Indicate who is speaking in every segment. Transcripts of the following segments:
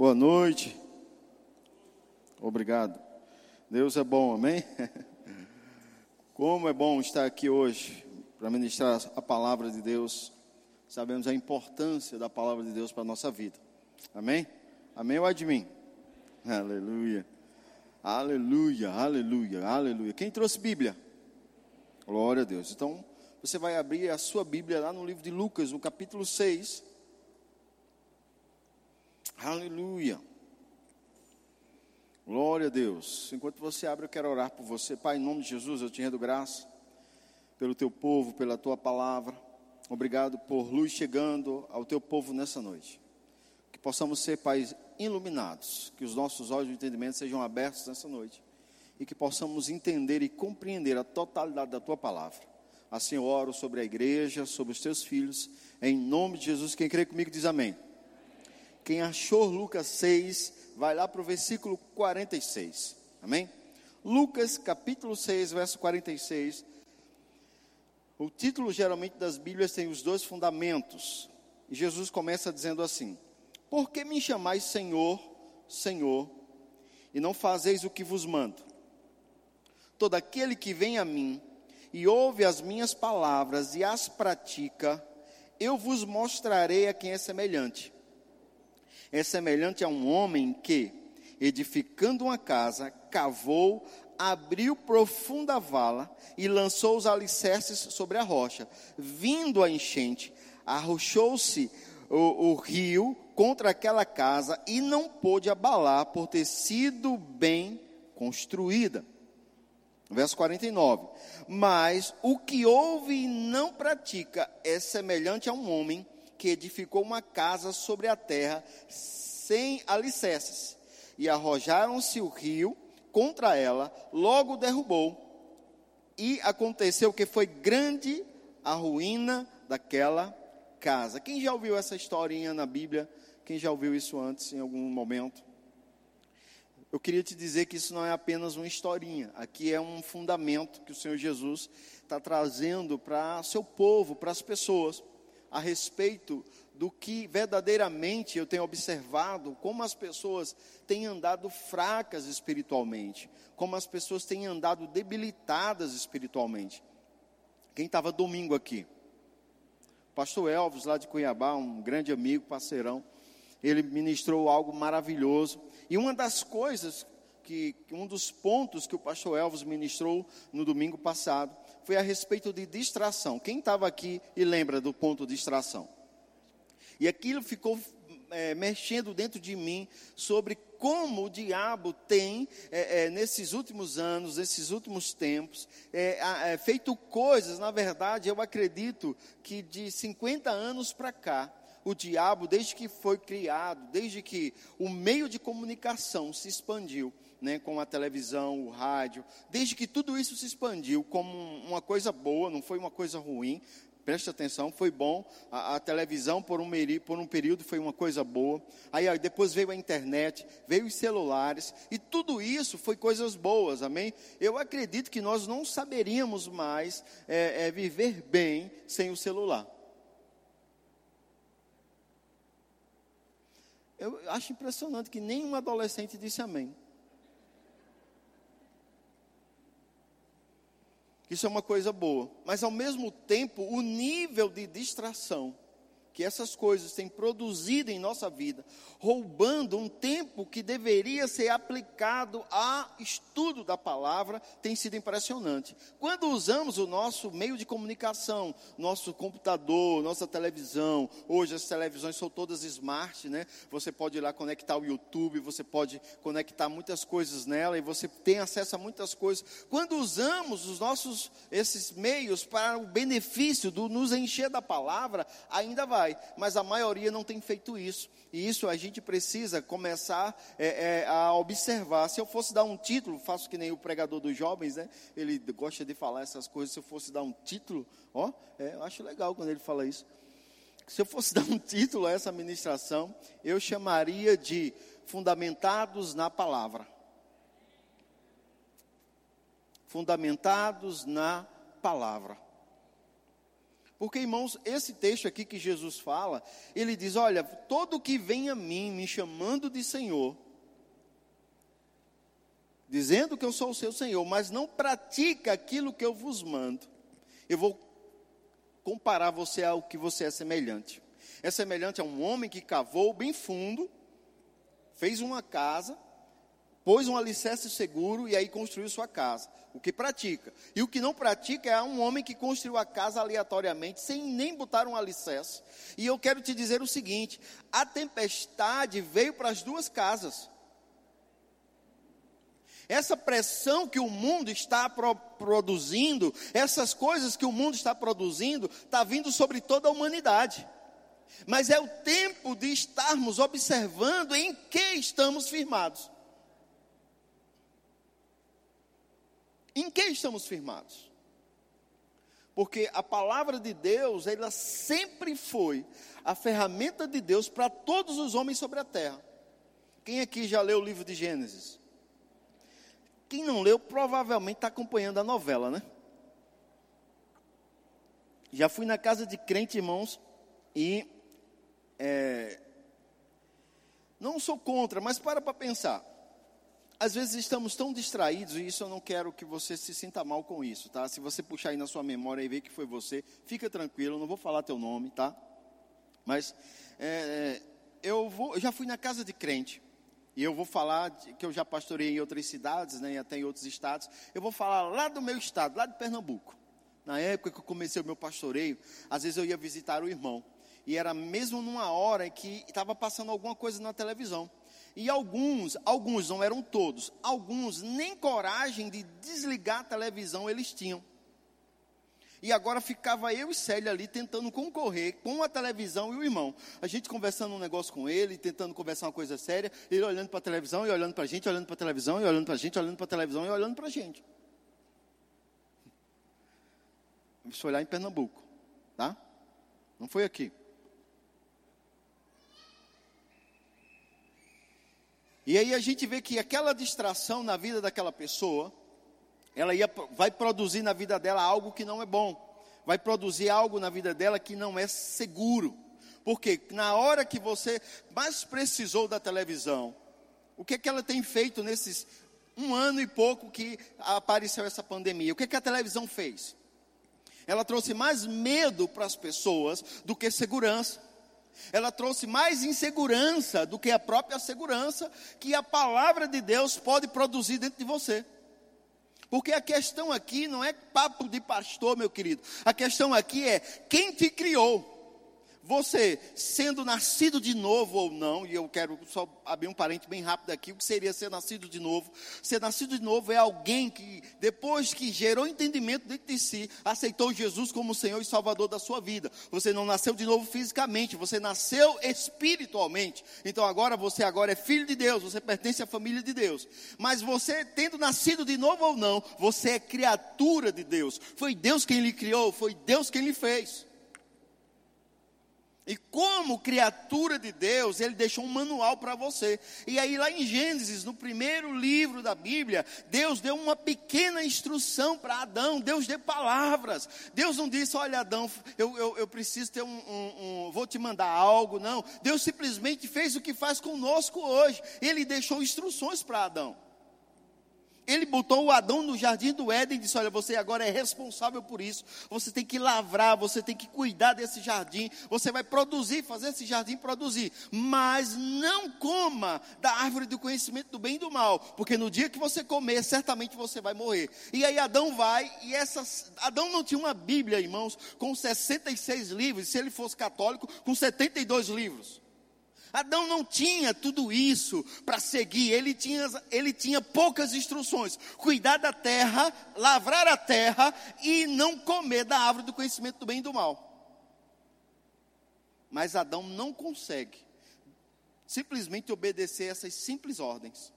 Speaker 1: Boa noite. Obrigado. Deus é bom, amém? Como é bom estar aqui hoje para ministrar a palavra de Deus. Sabemos a importância da palavra de Deus para a nossa vida. Amém? Amém ou é de mim? Aleluia. Aleluia, aleluia, aleluia. Quem trouxe Bíblia? Glória a Deus. Então, você vai abrir a sua Bíblia lá no livro de Lucas, no capítulo 6. Aleluia. Glória a Deus. Enquanto você abre, eu quero orar por você. Pai, em nome de Jesus, eu te rendo graça pelo teu povo, pela tua palavra. Obrigado por luz chegando ao teu povo nessa noite. Que possamos ser, Pai, iluminados. Que os nossos olhos de entendimento sejam abertos nessa noite. E que possamos entender e compreender a totalidade da tua palavra. Assim eu oro sobre a igreja, sobre os teus filhos. Em nome de Jesus, quem crê comigo diz amém. Quem achou Lucas 6, vai lá para o versículo 46. Amém? Lucas capítulo 6, verso 46. O título geralmente das Bíblias tem os dois fundamentos. E Jesus começa dizendo assim: Por que me chamais Senhor, Senhor, e não fazeis o que vos mando? Todo aquele que vem a mim e ouve as minhas palavras e as pratica, eu vos mostrarei a quem é semelhante é semelhante a um homem que, edificando uma casa, cavou, abriu profunda vala e lançou os alicerces sobre a rocha. Vindo a enchente, arrochou-se o, o rio contra aquela casa e não pôde abalar por ter sido bem construída. Verso 49. Mas o que ouve e não pratica é semelhante a um homem que edificou uma casa sobre a terra sem alicerces. E arrojaram-se o rio contra ela, logo derrubou. E aconteceu que foi grande a ruína daquela casa. Quem já ouviu essa historinha na Bíblia? Quem já ouviu isso antes, em algum momento? Eu queria te dizer que isso não é apenas uma historinha. Aqui é um fundamento que o Senhor Jesus está trazendo para seu povo, para as pessoas a respeito do que verdadeiramente eu tenho observado, como as pessoas têm andado fracas espiritualmente, como as pessoas têm andado debilitadas espiritualmente. Quem estava domingo aqui? Pastor Elvis, lá de Cuiabá, um grande amigo, parceirão, ele ministrou algo maravilhoso. E uma das coisas que, um dos pontos que o pastor Elvis ministrou no domingo passado foi a respeito de distração. Quem estava aqui e lembra do ponto de distração? E aquilo ficou é, mexendo dentro de mim sobre como o diabo tem, é, é, nesses últimos anos, nesses últimos tempos, é, é, feito coisas, na verdade, eu acredito que de 50 anos para cá, o diabo, desde que foi criado, desde que o meio de comunicação se expandiu, né, com a televisão, o rádio, desde que tudo isso se expandiu como uma coisa boa, não foi uma coisa ruim, preste atenção, foi bom. A, a, televisão, por um, por um período, foi uma coisa boa. Aí, aí, depois veio a internet, veio os celulares, e tudo isso foi coisas boas, amém? Eu acredito que nós não saberíamos mais é, é, viver bem sem o celular. Eu acho impressionante que nenhum adolescente disse amém. Isso é uma coisa boa. Mas ao mesmo tempo, o nível de distração que essas coisas têm produzido em nossa vida, roubando um tempo que deveria ser aplicado a estudo da palavra, tem sido impressionante. Quando usamos o nosso meio de comunicação, nosso computador, nossa televisão, hoje as televisões são todas smart, né? Você pode ir lá conectar o YouTube, você pode conectar muitas coisas nela e você tem acesso a muitas coisas. Quando usamos os nossos esses meios para o benefício do nos encher da palavra, ainda vai mas a maioria não tem feito isso. E isso a gente precisa começar é, é, a observar. Se eu fosse dar um título, faço que nem o pregador dos jovens, né? Ele gosta de falar essas coisas. Se eu fosse dar um título, ó, é, eu acho legal quando ele fala isso. Se eu fosse dar um título a essa ministração, eu chamaria de Fundamentados na Palavra. Fundamentados na Palavra. Porque, irmãos, esse texto aqui que Jesus fala, ele diz: Olha, todo que vem a mim me chamando de Senhor, dizendo que eu sou o seu Senhor, mas não pratica aquilo que eu vos mando, eu vou comparar você ao que você é semelhante. É semelhante a um homem que cavou bem fundo, fez uma casa, pôs um alicerce seguro e aí construiu sua casa. O que pratica. E o que não pratica é um homem que construiu a casa aleatoriamente, sem nem botar um alicerce. E eu quero te dizer o seguinte: a tempestade veio para as duas casas. Essa pressão que o mundo está pro produzindo, essas coisas que o mundo está produzindo, está vindo sobre toda a humanidade. Mas é o tempo de estarmos observando em que estamos firmados. Em que estamos firmados? Porque a palavra de Deus, ela sempre foi a ferramenta de Deus para todos os homens sobre a terra. Quem aqui já leu o livro de Gênesis? Quem não leu, provavelmente está acompanhando a novela, né? Já fui na casa de crente, irmãos, e é, não sou contra, mas para para pensar às vezes estamos tão distraídos, e isso eu não quero que você se sinta mal com isso, tá? Se você puxar aí na sua memória e ver que foi você, fica tranquilo, não vou falar teu nome, tá? Mas é, eu, vou, eu já fui na casa de crente, e eu vou falar de, que eu já pastorei em outras cidades, né, e até em outros estados. Eu vou falar lá do meu estado, lá de Pernambuco. Na época que eu comecei o meu pastoreio, às vezes eu ia visitar o irmão. E era mesmo numa hora em que estava passando alguma coisa na televisão. E alguns, alguns não eram todos, alguns nem coragem de desligar a televisão eles tinham. E agora ficava eu e Célia ali tentando concorrer com a televisão e o irmão. A gente conversando um negócio com ele, tentando conversar uma coisa séria, ele olhando para a televisão e olhando para a gente, olhando para a televisão e olhando para a gente, olhando para a televisão e olhando para a gente. Isso olhar em Pernambuco, tá? Não foi aqui. E aí a gente vê que aquela distração na vida daquela pessoa, ela ia, vai produzir na vida dela algo que não é bom. Vai produzir algo na vida dela que não é seguro. Porque na hora que você mais precisou da televisão, o que, é que ela tem feito nesses um ano e pouco que apareceu essa pandemia? O que, é que a televisão fez? Ela trouxe mais medo para as pessoas do que segurança ela trouxe mais insegurança do que a própria segurança que a palavra de Deus pode produzir dentro de você. Porque a questão aqui não é papo de pastor, meu querido. A questão aqui é quem te criou você sendo nascido de novo ou não, e eu quero só abrir um parente bem rápido aqui, o que seria ser nascido de novo? Ser nascido de novo é alguém que, depois que gerou entendimento dentro de si, aceitou Jesus como Senhor e Salvador da sua vida. Você não nasceu de novo fisicamente, você nasceu espiritualmente. Então agora você agora é filho de Deus, você pertence à família de Deus. Mas você, tendo nascido de novo ou não, você é criatura de Deus. Foi Deus quem lhe criou, foi Deus quem lhe fez. E como criatura de Deus, ele deixou um manual para você. E aí, lá em Gênesis, no primeiro livro da Bíblia, Deus deu uma pequena instrução para Adão. Deus deu palavras. Deus não disse: Olha, Adão, eu, eu, eu preciso ter um, um, um, Vou te mandar algo. Não. Deus simplesmente fez o que faz conosco hoje. Ele deixou instruções para Adão. Ele botou o Adão no jardim do Éden e disse: Olha, você agora é responsável por isso. Você tem que lavrar, você tem que cuidar desse jardim. Você vai produzir, fazer esse jardim produzir. Mas não coma da árvore do conhecimento do bem e do mal, porque no dia que você comer, certamente você vai morrer. E aí Adão vai, e. Adão não tinha uma Bíblia, irmãos, com 66 livros, se ele fosse católico, com 72 livros. Adão não tinha tudo isso para seguir, ele tinha, ele tinha poucas instruções: cuidar da terra, lavrar a terra e não comer da árvore do conhecimento do bem e do mal. Mas Adão não consegue simplesmente obedecer essas simples ordens.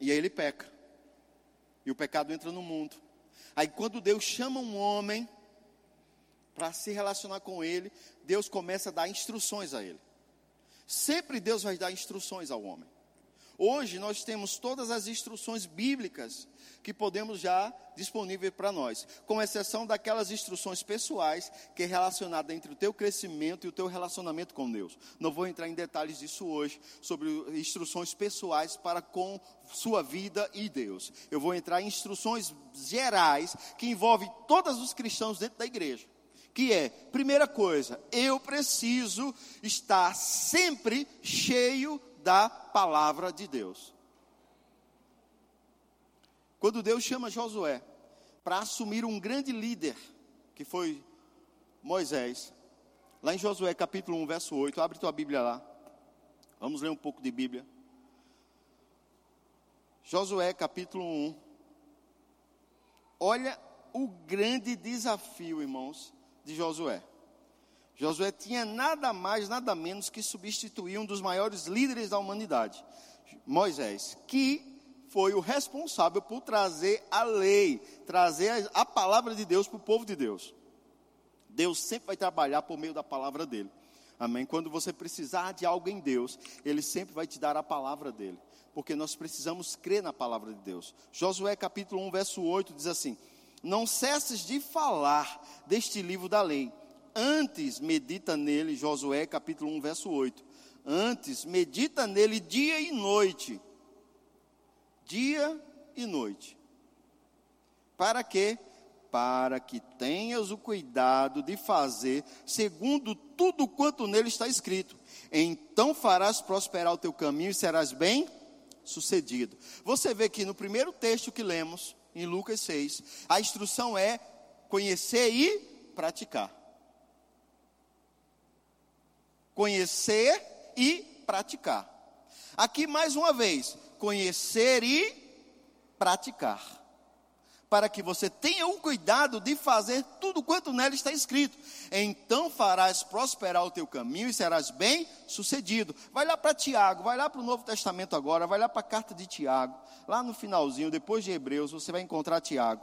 Speaker 1: E aí ele peca. E o pecado entra no mundo. Aí quando Deus chama um homem para se relacionar com ele, Deus começa a dar instruções a ele. Sempre Deus vai dar instruções ao homem. Hoje nós temos todas as instruções bíblicas que podemos já disponível para nós, com exceção daquelas instruções pessoais que é relacionada entre o teu crescimento e o teu relacionamento com Deus. Não vou entrar em detalhes disso hoje sobre instruções pessoais para com sua vida e Deus. Eu vou entrar em instruções gerais que envolvem todos os cristãos dentro da igreja que é, primeira coisa, eu preciso estar sempre cheio da palavra de Deus. Quando Deus chama Josué para assumir um grande líder, que foi Moisés, lá em Josué capítulo 1, verso 8, abre tua Bíblia lá. Vamos ler um pouco de Bíblia. Josué capítulo 1. Olha o grande desafio, irmãos, de Josué. Josué tinha nada mais, nada menos que substituir um dos maiores líderes da humanidade, Moisés, que foi o responsável por trazer a lei, trazer a palavra de Deus para o povo de Deus. Deus sempre vai trabalhar por meio da palavra dele. Amém? Quando você precisar de algo em Deus, Ele sempre vai te dar a palavra dele. Porque nós precisamos crer na palavra de Deus. Josué capítulo 1, verso 8 diz assim: Não cesses de falar deste livro da lei Antes medita nele, Josué capítulo 1, verso 8. Antes medita nele dia e noite. Dia e noite. Para quê? Para que tenhas o cuidado de fazer segundo tudo quanto nele está escrito. Então farás prosperar o teu caminho e serás bem sucedido. Você vê que no primeiro texto que lemos, em Lucas 6, a instrução é conhecer e praticar conhecer e praticar. Aqui mais uma vez, conhecer e praticar. Para que você tenha o cuidado de fazer tudo quanto nela está escrito. Então farás prosperar o teu caminho e serás bem sucedido. Vai lá para Tiago, vai lá para o Novo Testamento agora, vai lá para a carta de Tiago. Lá no finalzinho, depois de Hebreus, você vai encontrar Tiago.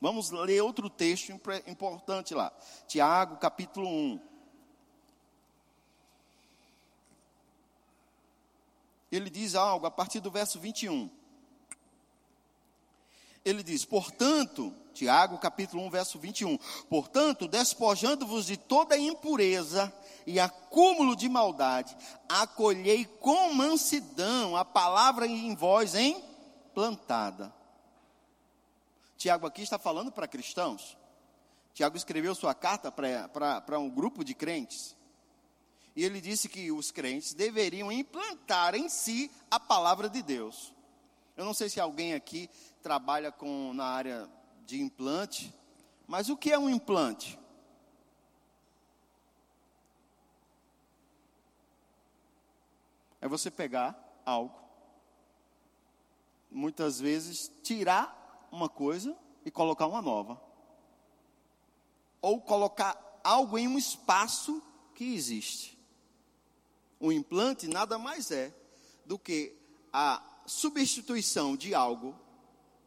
Speaker 1: Vamos ler outro texto importante lá. Tiago, capítulo 1. ele diz algo a partir do verso 21. Ele diz: Portanto, Tiago capítulo 1, verso 21. Portanto, despojando-vos de toda impureza e acúmulo de maldade, acolhei com mansidão a palavra em vós implantada. Tiago aqui está falando para cristãos. Tiago escreveu sua carta para um grupo de crentes. E ele disse que os crentes deveriam implantar em si a palavra de Deus. Eu não sei se alguém aqui trabalha com na área de implante, mas o que é um implante? É você pegar algo, muitas vezes tirar uma coisa e colocar uma nova. Ou colocar algo em um espaço que existe. O implante nada mais é do que a substituição de algo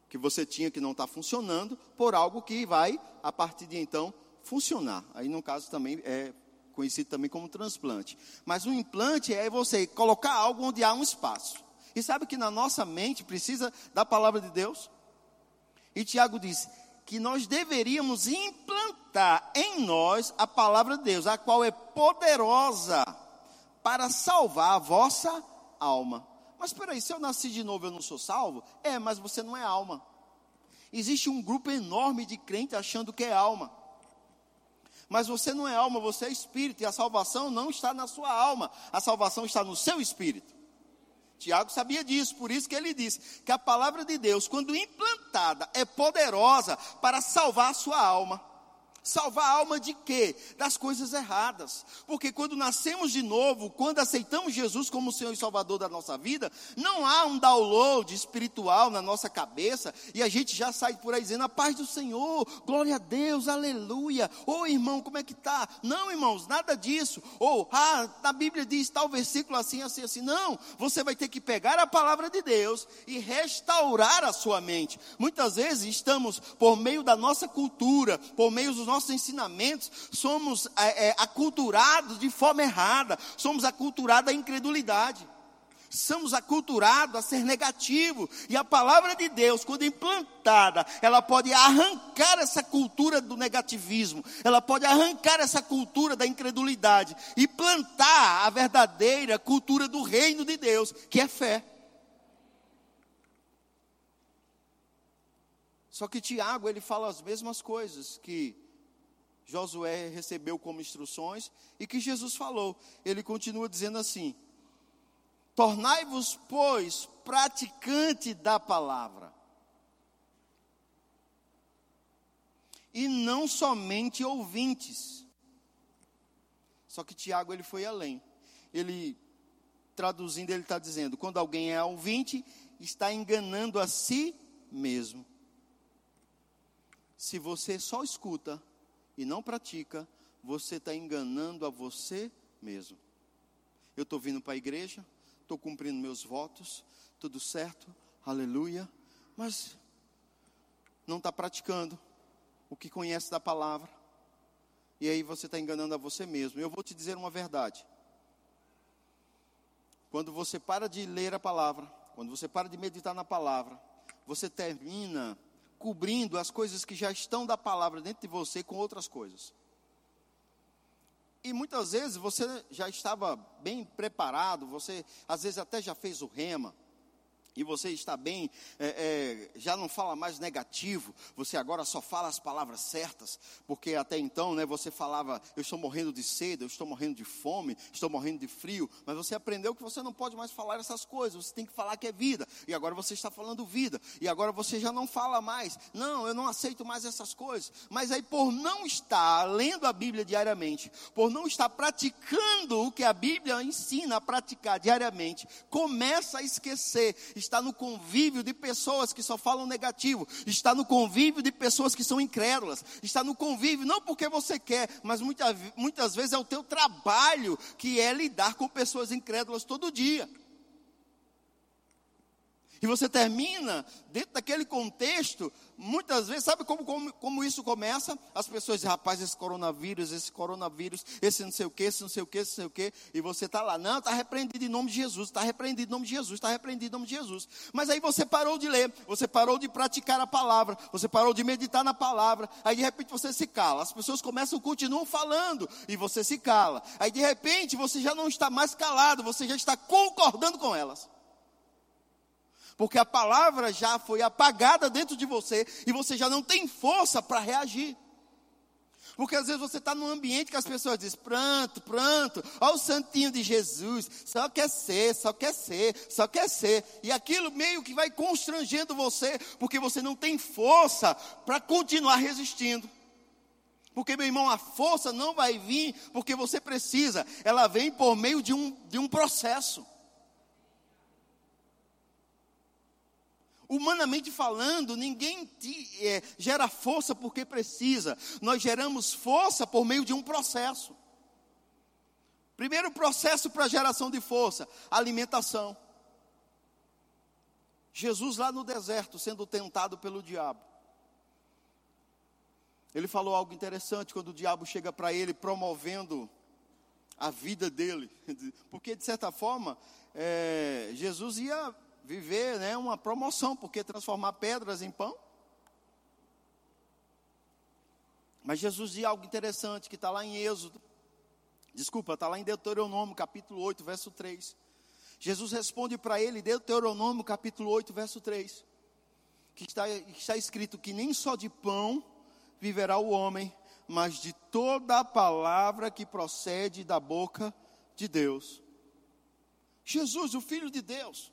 Speaker 1: que você tinha que não está funcionando por algo que vai, a partir de então, funcionar. Aí, no caso, também é conhecido também como transplante. Mas o implante é você colocar algo onde há um espaço. E sabe que na nossa mente precisa da palavra de Deus? E Tiago diz que nós deveríamos implantar em nós a palavra de Deus, a qual é poderosa para salvar a vossa alma. Mas espera aí, se eu nasci de novo eu não sou salvo? É, mas você não é alma. Existe um grupo enorme de crentes achando que é alma. Mas você não é alma, você é espírito, e a salvação não está na sua alma, a salvação está no seu espírito. Tiago sabia disso, por isso que ele disse que a palavra de Deus, quando implantada, é poderosa para salvar a sua alma. Salvar a alma de quê? Das coisas erradas. Porque quando nascemos de novo, quando aceitamos Jesus como Senhor e Salvador da nossa vida, não há um download espiritual na nossa cabeça e a gente já sai por aí dizendo a paz do Senhor, glória a Deus, aleluia. Ô irmão, como é que tá? Não, irmãos, nada disso. Ou, ah, na Bíblia diz tal versículo assim, assim, assim. Não, você vai ter que pegar a palavra de Deus e restaurar a sua mente. Muitas vezes estamos, por meio da nossa cultura, por meio dos nossos ensinamentos, somos é, é, aculturados de forma errada, somos aculturados à incredulidade.
Speaker 2: somos aculturados a ser negativo. E a palavra de Deus, quando implantada, ela pode arrancar essa cultura do negativismo, ela pode arrancar essa cultura da incredulidade e plantar a verdadeira cultura do reino de Deus, que é fé. Só que Tiago, ele fala as mesmas coisas que Josué recebeu como instruções e que Jesus falou. Ele continua dizendo assim: Tornai-vos, pois, praticante da palavra. E não somente ouvintes. Só que Tiago ele foi além. Ele traduzindo ele está dizendo: quando alguém é ouvinte, está enganando a si mesmo. Se você só escuta e não pratica, você está enganando a você mesmo. Eu estou vindo para a igreja, estou cumprindo meus votos, tudo certo, aleluia, mas não está praticando o que conhece da palavra, e aí você está enganando a você mesmo. Eu vou te dizer uma verdade. Quando você para de ler a palavra, quando você para de meditar na palavra, você termina cobrindo as coisas que já estão da palavra dentro de você com outras coisas. E muitas vezes você já estava bem preparado, você às vezes até já fez o rema, e você está bem, é, é, já não fala mais negativo, você agora só fala as palavras certas, porque até então né, você falava, eu estou morrendo de sede, eu estou morrendo de fome, estou morrendo de frio, mas você aprendeu que você não pode mais falar essas coisas, você tem que falar que é vida, e agora você está falando vida, e agora você já não fala mais, não, eu não aceito mais essas coisas, mas aí por não estar lendo a Bíblia diariamente, por não estar praticando o que a Bíblia ensina a praticar diariamente, começa a esquecer, está no convívio de pessoas que só falam negativo, está no convívio de pessoas que são incrédulas, está no convívio, não porque você quer, mas muitas, muitas vezes é o teu trabalho que é lidar com pessoas incrédulas todo dia. E você termina, dentro daquele contexto, muitas vezes, sabe como, como, como, isso começa? As pessoas dizem, rapaz, esse coronavírus, esse coronavírus, esse não sei o que, esse não sei o que, esse não sei o que, e você está lá, não, está repreendido em nome de Jesus, está repreendido em nome de Jesus, está repreendido em nome de Jesus. Mas aí você parou de ler, você parou de praticar a palavra, você parou de meditar na palavra, aí de repente você se cala, as pessoas começam, continuam falando, e você se cala. Aí de repente você já não está mais calado, você já está concordando com elas porque a palavra já foi apagada dentro de você e você já não tem força para reagir. Porque às vezes você está num ambiente que as pessoas dizem, pronto, pronto, olha o santinho de Jesus, só quer ser, só quer ser, só quer ser. E aquilo meio que vai constrangendo você, porque você não tem força para continuar resistindo. Porque, meu irmão, a força não vai vir porque você precisa, ela vem por meio de um, de um processo. Humanamente falando, ninguém te, é, gera força porque precisa. Nós geramos força por meio de um processo. Primeiro processo para geração de força: alimentação. Jesus lá no deserto, sendo tentado pelo diabo. Ele falou algo interessante quando o diabo chega para ele promovendo a vida dele. Porque, de certa forma, é, Jesus ia viver né, uma promoção, porque transformar pedras em pão. Mas Jesus diz algo interessante que está lá em Êxodo. Desculpa, está lá em Deuteronômio, capítulo 8, verso 3. Jesus responde para ele, Deuteronômio, capítulo 8, verso 3. Que está, que está escrito que nem só de pão viverá o homem, mas de toda a palavra que procede da boca de Deus. Jesus, o Filho de Deus,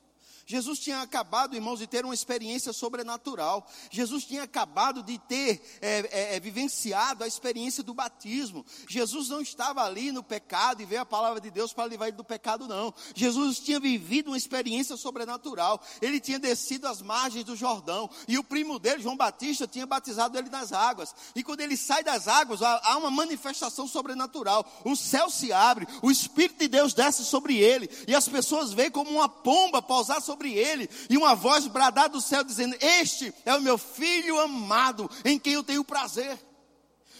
Speaker 2: Jesus tinha acabado, irmãos, de ter uma experiência sobrenatural. Jesus tinha acabado de ter é, é, é, vivenciado a experiência do batismo. Jesus não estava ali no pecado e veio a palavra de Deus para livrar ele do pecado, não. Jesus tinha vivido uma experiência sobrenatural. Ele tinha descido às margens do Jordão e o primo dele, João Batista, tinha batizado ele nas águas. E quando ele sai das águas, há uma manifestação sobrenatural. O céu se abre, o Espírito de Deus desce sobre ele e as pessoas veem como uma pomba pousar sobre sobre ele, e uma voz bradar do céu dizendo: Este é o meu filho amado, em quem eu tenho prazer.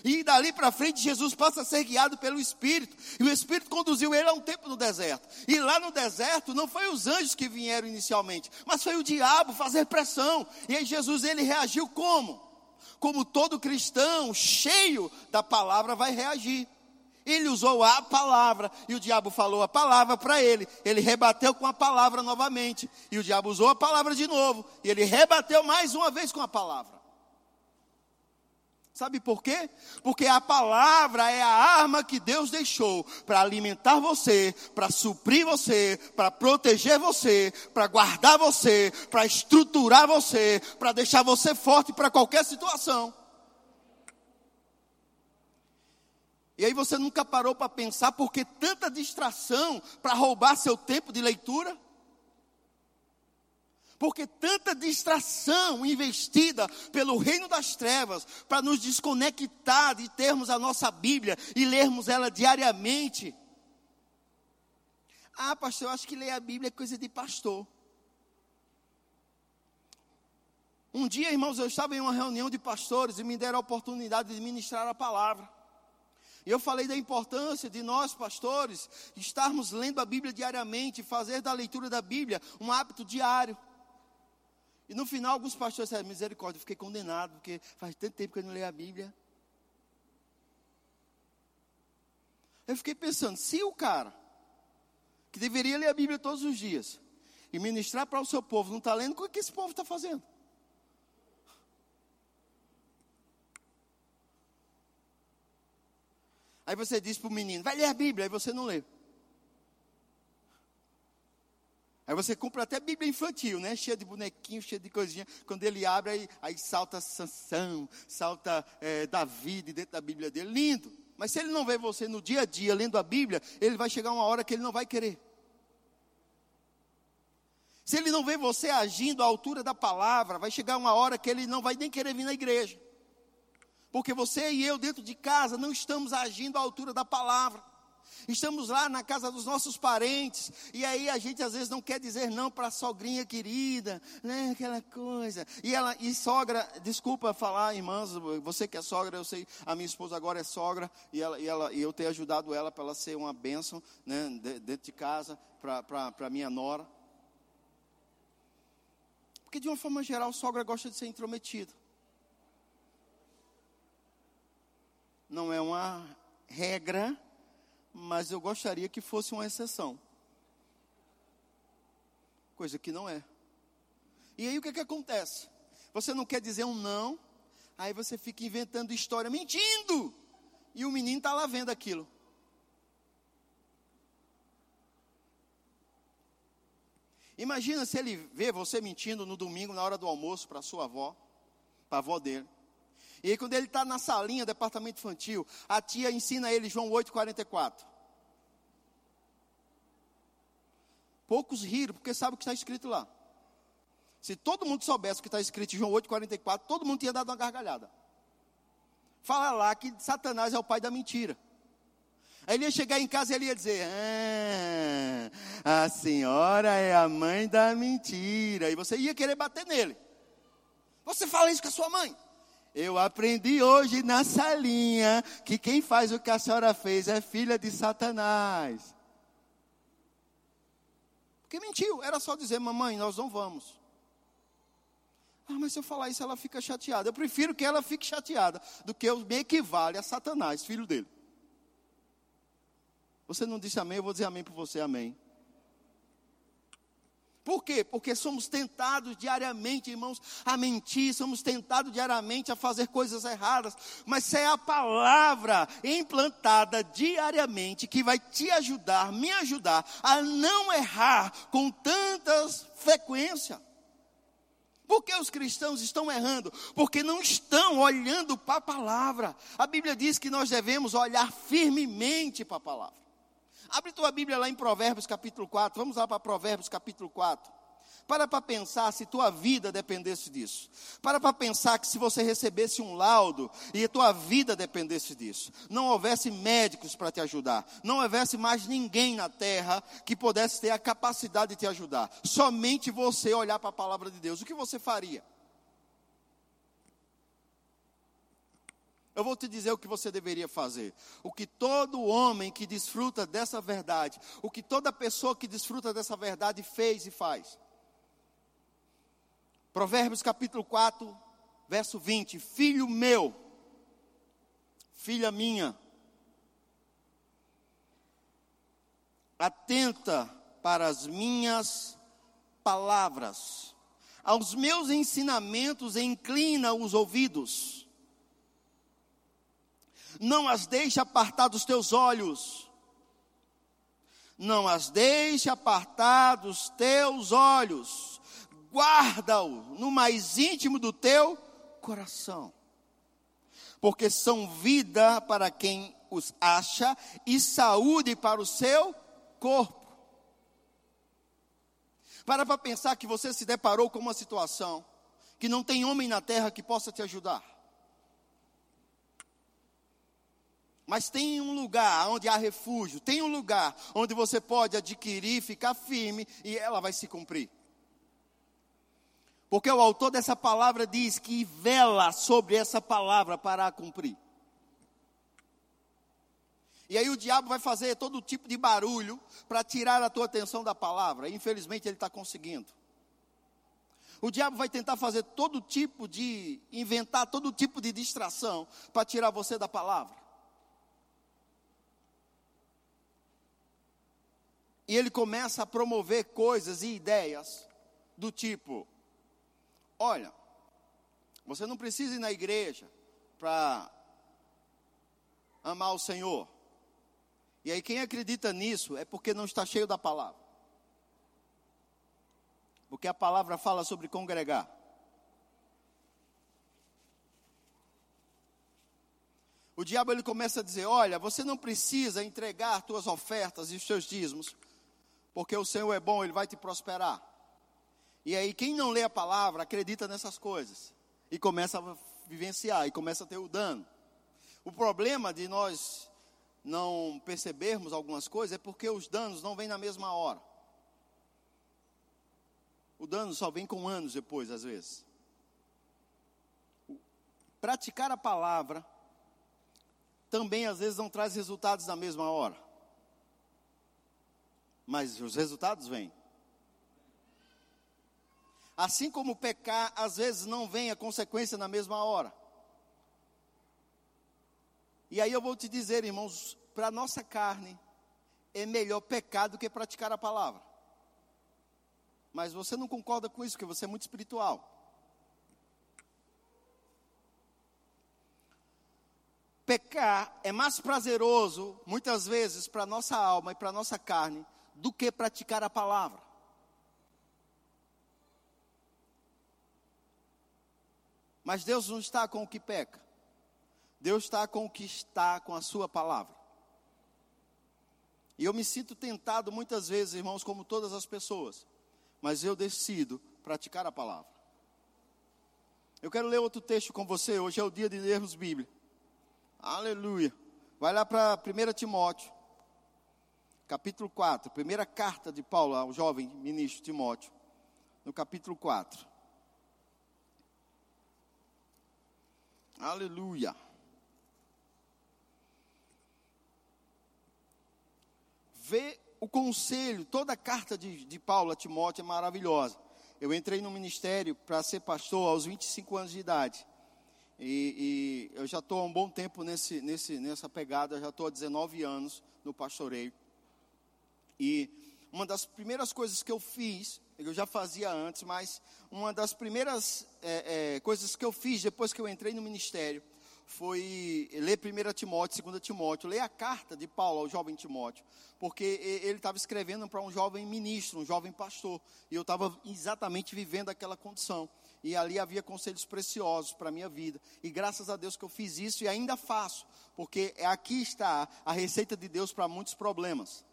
Speaker 2: E dali para frente, Jesus passa a ser guiado pelo Espírito. E o Espírito conduziu ele a um tempo no deserto. E lá no deserto, não foi os anjos que vieram inicialmente, mas foi o diabo fazer pressão. E aí Jesus, ele reagiu como? Como todo cristão cheio da palavra vai reagir. Ele usou a palavra e o diabo falou a palavra para ele. Ele rebateu com a palavra novamente. E o diabo usou a palavra de novo. E ele rebateu mais uma vez com a palavra. Sabe por quê? Porque a palavra é a arma que Deus deixou para alimentar você, para suprir você, para proteger você, para guardar você, para estruturar você, para deixar você forte para qualquer situação. E aí você nunca parou para pensar por que tanta distração para roubar seu tempo de leitura? Porque tanta distração investida pelo reino das trevas para nos desconectar de termos a nossa Bíblia e lermos ela diariamente. Ah, pastor, eu acho que ler a Bíblia é coisa de pastor. Um dia, irmãos, eu estava em uma reunião de pastores e me deram a oportunidade de ministrar a palavra. Eu falei da importância de nós, pastores, estarmos lendo a Bíblia diariamente, fazer da leitura da Bíblia um hábito diário. E no final, alguns pastores disseram: misericórdia, eu fiquei condenado, porque faz tanto tempo que eu não leio a Bíblia. Eu fiquei pensando: se o cara, que deveria ler a Bíblia todos os dias, e ministrar para o seu povo, não está lendo, o que esse povo está fazendo? Aí você diz para o menino: vai ler a Bíblia, aí você não lê. Aí você compra até Bíblia infantil, né? Cheia de bonequinho, cheia de coisinha. Quando ele abre, aí, aí salta Sansão, salta é, Davi dentro da Bíblia dele. Lindo. Mas se ele não vê você no dia a dia lendo a Bíblia, ele vai chegar uma hora que ele não vai querer. Se ele não vê você agindo à altura da palavra, vai chegar uma hora que ele não vai nem querer vir na igreja. Porque você e eu, dentro de casa, não estamos agindo à altura da palavra. Estamos lá na casa dos nossos parentes, e aí a gente às vezes não quer dizer não para a sogrinha querida, né? Aquela coisa. E ela, e sogra, desculpa falar, irmãs, você que é sogra, eu sei, a minha esposa agora é sogra, e, ela, e, ela, e eu tenho ajudado ela para ela ser uma bênção, né? Dentro de casa, para minha nora. Porque de uma forma geral, sogra gosta de ser intrometida. Não é uma regra mas eu gostaria que fosse uma exceção. Coisa que não é. E aí o que, que acontece? Você não quer dizer um não, aí você fica inventando história, mentindo. E o menino está lá vendo aquilo. Imagina se ele vê você mentindo no domingo, na hora do almoço, para sua avó, para a avó dele. E aí, quando ele está na salinha, departamento infantil, a tia ensina ele João 8,44. Poucos riram, porque sabe o que está escrito lá. Se todo mundo soubesse o que está escrito em João 8,44, todo mundo tinha dado uma gargalhada. Fala lá que Satanás é o pai da mentira. Aí ele ia chegar em casa e ele ia dizer: ah, a senhora é a mãe da mentira. E você ia querer bater nele. Você fala isso com a sua mãe. Eu aprendi hoje na salinha que quem faz o que a senhora fez é filha de Satanás. Porque mentiu, era só dizer, mamãe, nós não vamos. Ah, mas se eu falar isso, ela fica chateada. Eu prefiro que ela fique chateada do que eu me equivale a Satanás, filho dele. Você não disse amém, eu vou dizer amém por você, amém. Por quê? Porque somos tentados diariamente, irmãos, a mentir, somos tentados diariamente a fazer coisas erradas, mas é a palavra implantada diariamente que vai te ajudar, me ajudar a não errar com tantas frequência. Por que os cristãos estão errando? Porque não estão olhando para a palavra. A Bíblia diz que nós devemos olhar firmemente para a palavra. Abre tua Bíblia lá em Provérbios capítulo 4. Vamos lá para Provérbios capítulo 4. Para para pensar se tua vida dependesse disso. Para para pensar que se você recebesse um laudo e a tua vida dependesse disso. Não houvesse médicos para te ajudar. Não houvesse mais ninguém na terra que pudesse ter a capacidade de te ajudar. Somente você olhar para a palavra de Deus. O que você faria? Eu vou te dizer o que você deveria fazer. O que todo homem que desfruta dessa verdade, o que toda pessoa que desfruta dessa verdade fez e faz. Provérbios capítulo 4, verso 20: Filho meu, filha minha, atenta para as minhas palavras, aos meus ensinamentos inclina os ouvidos não as deixe apartar dos teus olhos. Não as deixe apartar dos teus olhos. Guarda-o no mais íntimo do teu coração. Porque são vida para quem os acha e saúde para o seu corpo. Para para pensar que você se deparou com uma situação que não tem homem na terra que possa te ajudar. Mas tem um lugar onde há refúgio, tem um lugar onde você pode adquirir, ficar firme e ela vai se cumprir. Porque o autor dessa palavra diz que vela sobre essa palavra para a cumprir. E aí o diabo vai fazer todo tipo de barulho para tirar a tua atenção da palavra. Infelizmente ele está conseguindo. O diabo vai tentar fazer todo tipo de, inventar todo tipo de distração para tirar você da palavra. E ele começa a promover coisas e ideias do tipo: olha, você não precisa ir na igreja para amar o Senhor. E aí, quem acredita nisso é porque não está cheio da palavra. Porque a palavra fala sobre congregar. O diabo ele começa a dizer: Olha, você não precisa entregar suas ofertas e os seus dízimos, porque o Senhor é bom, Ele vai te prosperar. E aí, quem não lê a palavra, acredita nessas coisas. E começa a vivenciar, e começa a ter o dano. O problema de nós não percebermos algumas coisas é porque os danos não vêm na mesma hora. O dano só vem com anos depois, às vezes. Praticar a palavra também às vezes não traz resultados na mesma hora mas os resultados vêm. Assim como pecar, às vezes não vem a consequência na mesma hora. E aí eu vou te dizer, irmãos, para a nossa carne, é melhor pecar do que praticar a palavra. Mas você não concorda com isso, porque você é muito espiritual. Pecar é mais prazeroso, muitas vezes, para a nossa alma e para a nossa carne, do que praticar a palavra. Mas Deus não está com o que peca. Deus está com o que está com a sua palavra. E eu me sinto tentado muitas vezes, irmãos, como todas as pessoas, mas eu decido praticar a palavra. Eu quero ler outro texto com você. Hoje é o dia de lermos Bíblia. Aleluia. Vai lá para 1 Timóteo, capítulo 4, primeira carta de Paulo ao jovem ministro Timóteo, no capítulo 4. Aleluia. Vê o conselho, toda a carta de, de Paulo a Timóteo é maravilhosa. Eu entrei no ministério para ser pastor aos 25 anos de idade. E, e eu já estou há um bom tempo nesse, nesse, nessa pegada, já estou há 19 anos no pastoreio. E uma das primeiras coisas que eu fiz, eu já fazia antes, mas uma das primeiras é, é, coisas que eu fiz depois que eu entrei no ministério foi ler 1 Timóteo, 2 Timóteo, ler a carta de Paulo ao jovem Timóteo, porque ele estava escrevendo para um jovem ministro, um jovem pastor, e eu estava exatamente vivendo aquela condição. E ali havia conselhos preciosos para a minha vida. E graças a Deus que eu fiz isso e ainda faço, porque aqui está a receita de Deus para muitos problemas.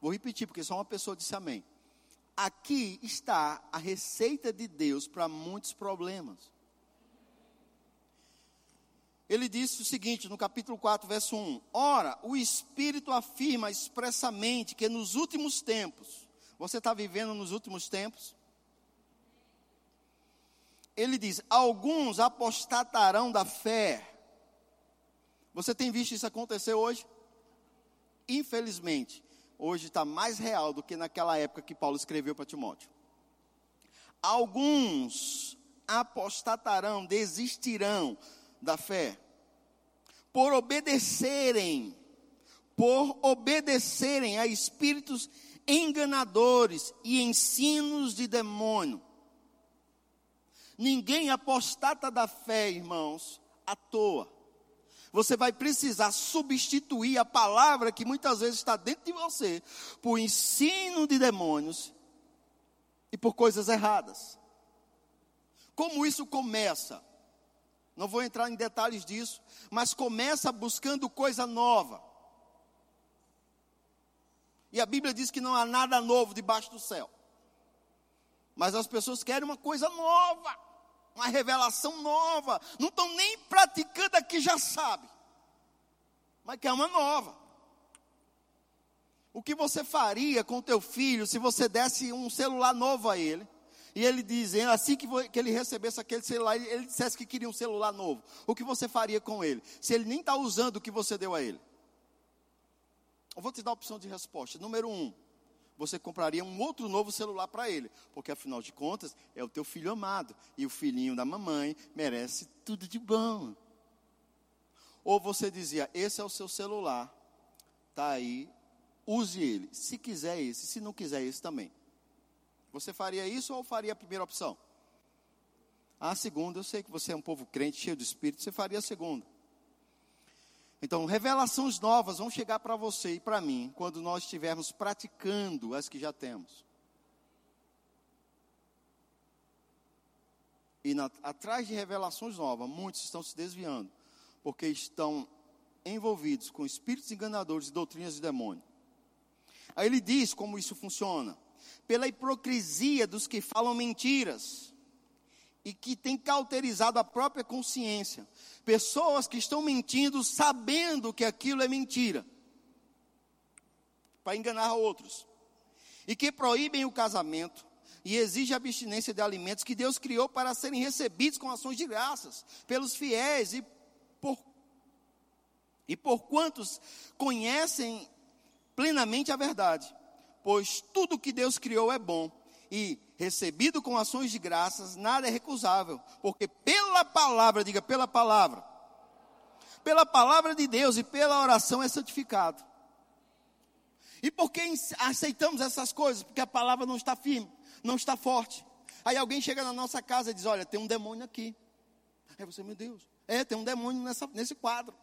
Speaker 2: Vou repetir, porque só uma pessoa disse amém. Aqui está a receita de Deus para muitos problemas. Ele disse o seguinte, no capítulo 4, verso 1: Ora, o Espírito afirma expressamente que nos últimos tempos, você está vivendo nos últimos tempos? ele diz: alguns apostatarão da fé. Você tem visto isso acontecer hoje? Infelizmente, hoje está mais real do que naquela época que Paulo escreveu para Timóteo. Alguns apostatarão, desistirão da fé, por obedecerem, por obedecerem a espíritos enganadores e ensinos de demônio. Ninguém apostata da fé, irmãos, à toa. Você vai precisar substituir a palavra que muitas vezes está dentro de você por ensino de demônios e por coisas erradas. Como isso começa? Não vou entrar em detalhes disso, mas começa buscando coisa nova. E a Bíblia diz que não há nada novo debaixo do céu. Mas as pessoas querem uma coisa nova uma revelação nova. Não estão nem praticando a que já sabe, mas quer uma nova. O que você faria com teu filho se você desse um celular novo a ele? E ele dizendo, assim que, que ele recebesse aquele celular, ele dissesse que queria um celular novo. O que você faria com ele? Se ele nem está usando o que você deu a ele? Eu vou te dar a opção de resposta. Número um, você compraria um outro novo celular para ele, porque afinal de contas é o teu filho amado e o filhinho da mamãe merece tudo de bom. Ou você dizia: esse é o seu celular, tá aí, use ele. Se quiser esse, se não quiser esse também. Você faria isso ou faria a primeira opção? A segunda, eu sei que você é um povo crente, cheio de espírito, você faria a segunda. Então, revelações novas vão chegar para você e para mim quando nós estivermos praticando as que já temos. E na, atrás de revelações novas, muitos estão se desviando, porque estão envolvidos com espíritos enganadores e doutrinas de demônio. Aí ele diz como isso funciona: pela hipocrisia dos que falam mentiras e que têm cauterizado a própria consciência. Pessoas que estão mentindo sabendo que aquilo é mentira, para enganar outros. E que proíbem o casamento e exigem a abstinência de alimentos que Deus criou para serem recebidos com ações de graças pelos fiéis e por, e por quantos conhecem plenamente a verdade. Pois tudo que Deus criou é bom e recebido com ações de graças, nada é recusável, porque pela palavra, diga pela palavra, pela palavra de Deus e pela oração é santificado. E por que aceitamos essas coisas? Porque a palavra não está firme, não está forte. Aí alguém chega na nossa casa e diz: Olha, tem um demônio aqui. Aí você, meu Deus, é, tem um demônio nessa, nesse quadro.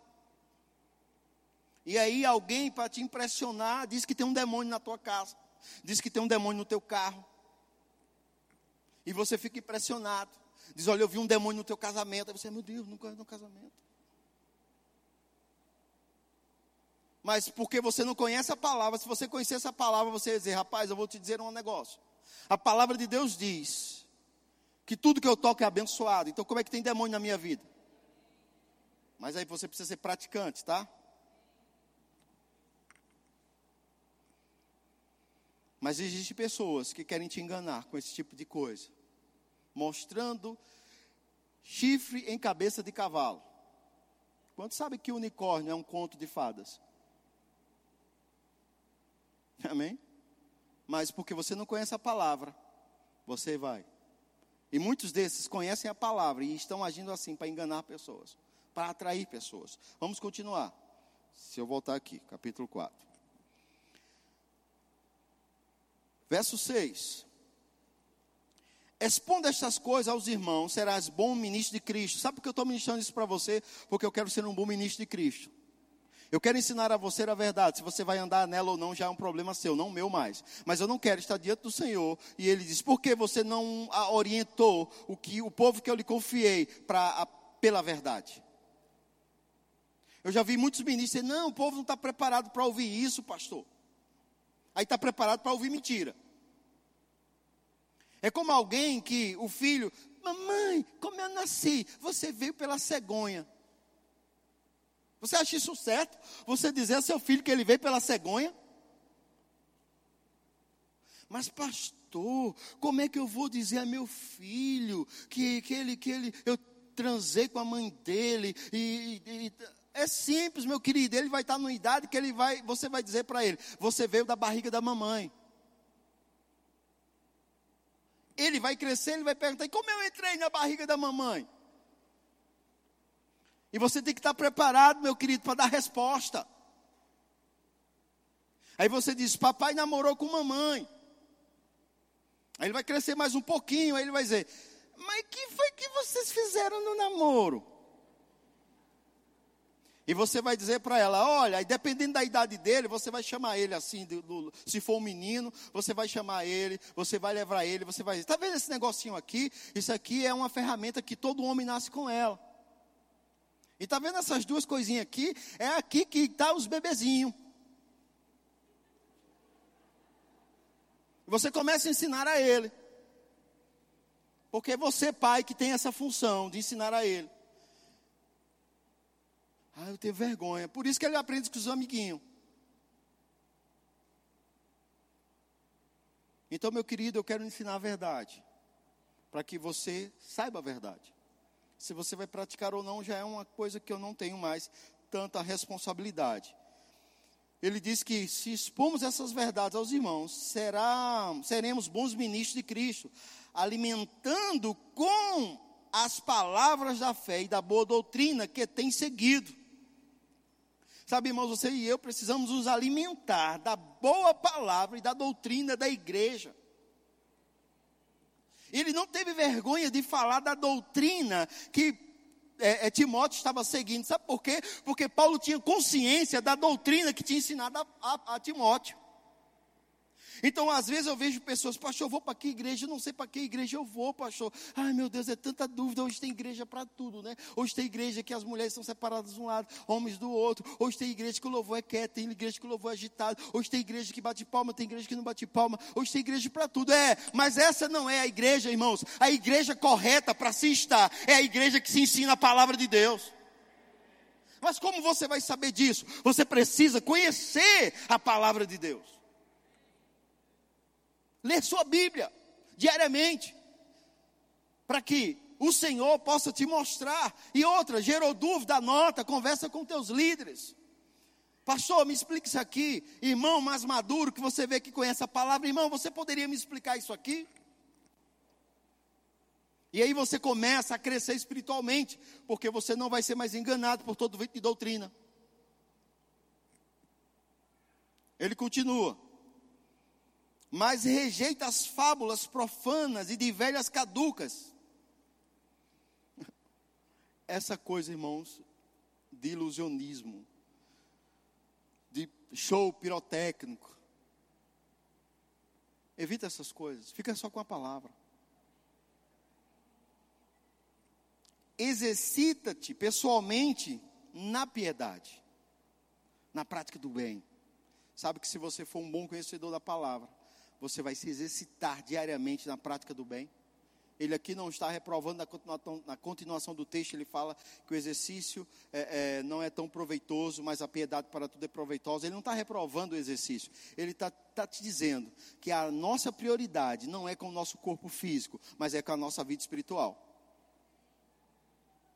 Speaker 2: E aí alguém, para te impressionar, diz que tem um demônio na tua casa, diz que tem um demônio no teu carro, e você fica impressionado. Diz: Olha, eu vi um demônio no teu casamento. Aí você, meu Deus, nunca no casamento. Mas porque você não conhece a palavra, se você conhecesse a palavra, você ia dizer: Rapaz, eu vou te dizer um negócio. A palavra de Deus diz que tudo que eu toco é abençoado. Então, como é que tem demônio na minha vida? Mas aí você precisa ser praticante, tá? Mas existem pessoas que querem te enganar com esse tipo de coisa mostrando chifre em cabeça de cavalo. Quanto sabe que o unicórnio é um conto de fadas? Amém? Mas porque você não conhece a palavra, você vai. E muitos desses conhecem a palavra e estão agindo assim para enganar pessoas, para atrair pessoas. Vamos continuar. Se eu voltar aqui, capítulo 4. Verso 6. Exponda estas coisas aos irmãos, serás bom ministro de Cristo. Sabe por que eu estou ministrando isso para você? Porque eu quero ser um bom ministro de Cristo. Eu quero ensinar a você a verdade. Se você vai andar nela ou não, já é um problema seu, não meu mais. Mas eu não quero estar diante do Senhor e Ele diz: por que você não orientou o que o povo que eu lhe confiei para pela verdade? Eu já vi muitos ministros dizer: não, o povo não está preparado para ouvir isso, pastor. Aí está preparado para ouvir mentira. É como alguém que o filho, mamãe, como eu nasci, você veio pela cegonha. Você acha isso certo? Você dizer ao seu filho que ele veio pela cegonha? Mas pastor, como é que eu vou dizer a meu filho que, que ele que ele eu transei com a mãe dele e, e é simples, meu querido. Ele vai estar numa idade que ele vai, você vai dizer para ele: você veio da barriga da mamãe. Ele vai crescer, ele vai perguntar: como eu entrei na barriga da mamãe? E você tem que estar preparado, meu querido, para dar resposta. Aí você diz: papai namorou com mamãe. Aí ele vai crescer mais um pouquinho, aí ele vai dizer: mas que foi que vocês fizeram no namoro? E você vai dizer para ela: olha, dependendo da idade dele, você vai chamar ele assim, se for um menino, você vai chamar ele, você vai levar ele, você vai está vendo esse negocinho aqui? Isso aqui é uma ferramenta que todo homem nasce com ela. E está vendo essas duas coisinhas aqui? É aqui que está os bebezinhos. Você começa a ensinar a ele. Porque você, pai, que tem essa função de ensinar a ele. Ah, eu tenho vergonha. Por isso que ele aprende com os amiguinhos. Então, meu querido, eu quero ensinar a verdade. Para que você saiba a verdade. Se você vai praticar ou não, já é uma coisa que eu não tenho mais tanta responsabilidade. Ele diz que se expomos essas verdades aos irmãos, será, seremos bons ministros de Cristo, alimentando com as palavras da fé e da boa doutrina que tem seguido. Sabe, irmãos, você e eu precisamos nos alimentar da boa palavra e da doutrina da igreja. Ele não teve vergonha de falar da doutrina que é, é, Timóteo estava seguindo. Sabe por quê? Porque Paulo tinha consciência da doutrina que tinha ensinado a, a, a Timóteo. Então, às vezes eu vejo pessoas, pastor, eu vou para que igreja? Eu não sei para que igreja eu vou, pastor. Ai, meu Deus, é tanta dúvida. Hoje tem igreja para tudo, né? Hoje tem igreja que as mulheres são separadas de um lado, homens do outro. Hoje tem igreja que o louvor é quieto, tem igreja que o louvor é agitado. Hoje tem igreja que bate palma, tem igreja que não bate palma. Hoje tem igreja para tudo. É, mas essa não é a igreja, irmãos. A igreja correta para se estar é a igreja que se ensina a palavra de Deus. Mas como você vai saber disso? Você precisa conhecer a palavra de Deus. Ler sua Bíblia diariamente, para que o Senhor possa te mostrar. E outra, gerou dúvida, anota, conversa com teus líderes. Pastor, me explique isso aqui. Irmão mais maduro, que você vê que conhece a palavra, irmão, você poderia me explicar isso aqui? E aí você começa a crescer espiritualmente, porque você não vai ser mais enganado por todo vento de doutrina. Ele continua mas rejeita as fábulas profanas e de velhas caducas. Essa coisa, irmãos, de ilusionismo, de show pirotécnico. Evita essas coisas, fica só com a palavra. Exercita-te pessoalmente na piedade, na prática do bem. Sabe que se você for um bom conhecedor da palavra, você vai se exercitar diariamente na prática do bem. Ele aqui não está reprovando na continuação, na continuação do texto, ele fala que o exercício é, é, não é tão proveitoso, mas a piedade para tudo é proveitosa. Ele não está reprovando o exercício, ele está, está te dizendo que a nossa prioridade não é com o nosso corpo físico, mas é com a nossa vida espiritual.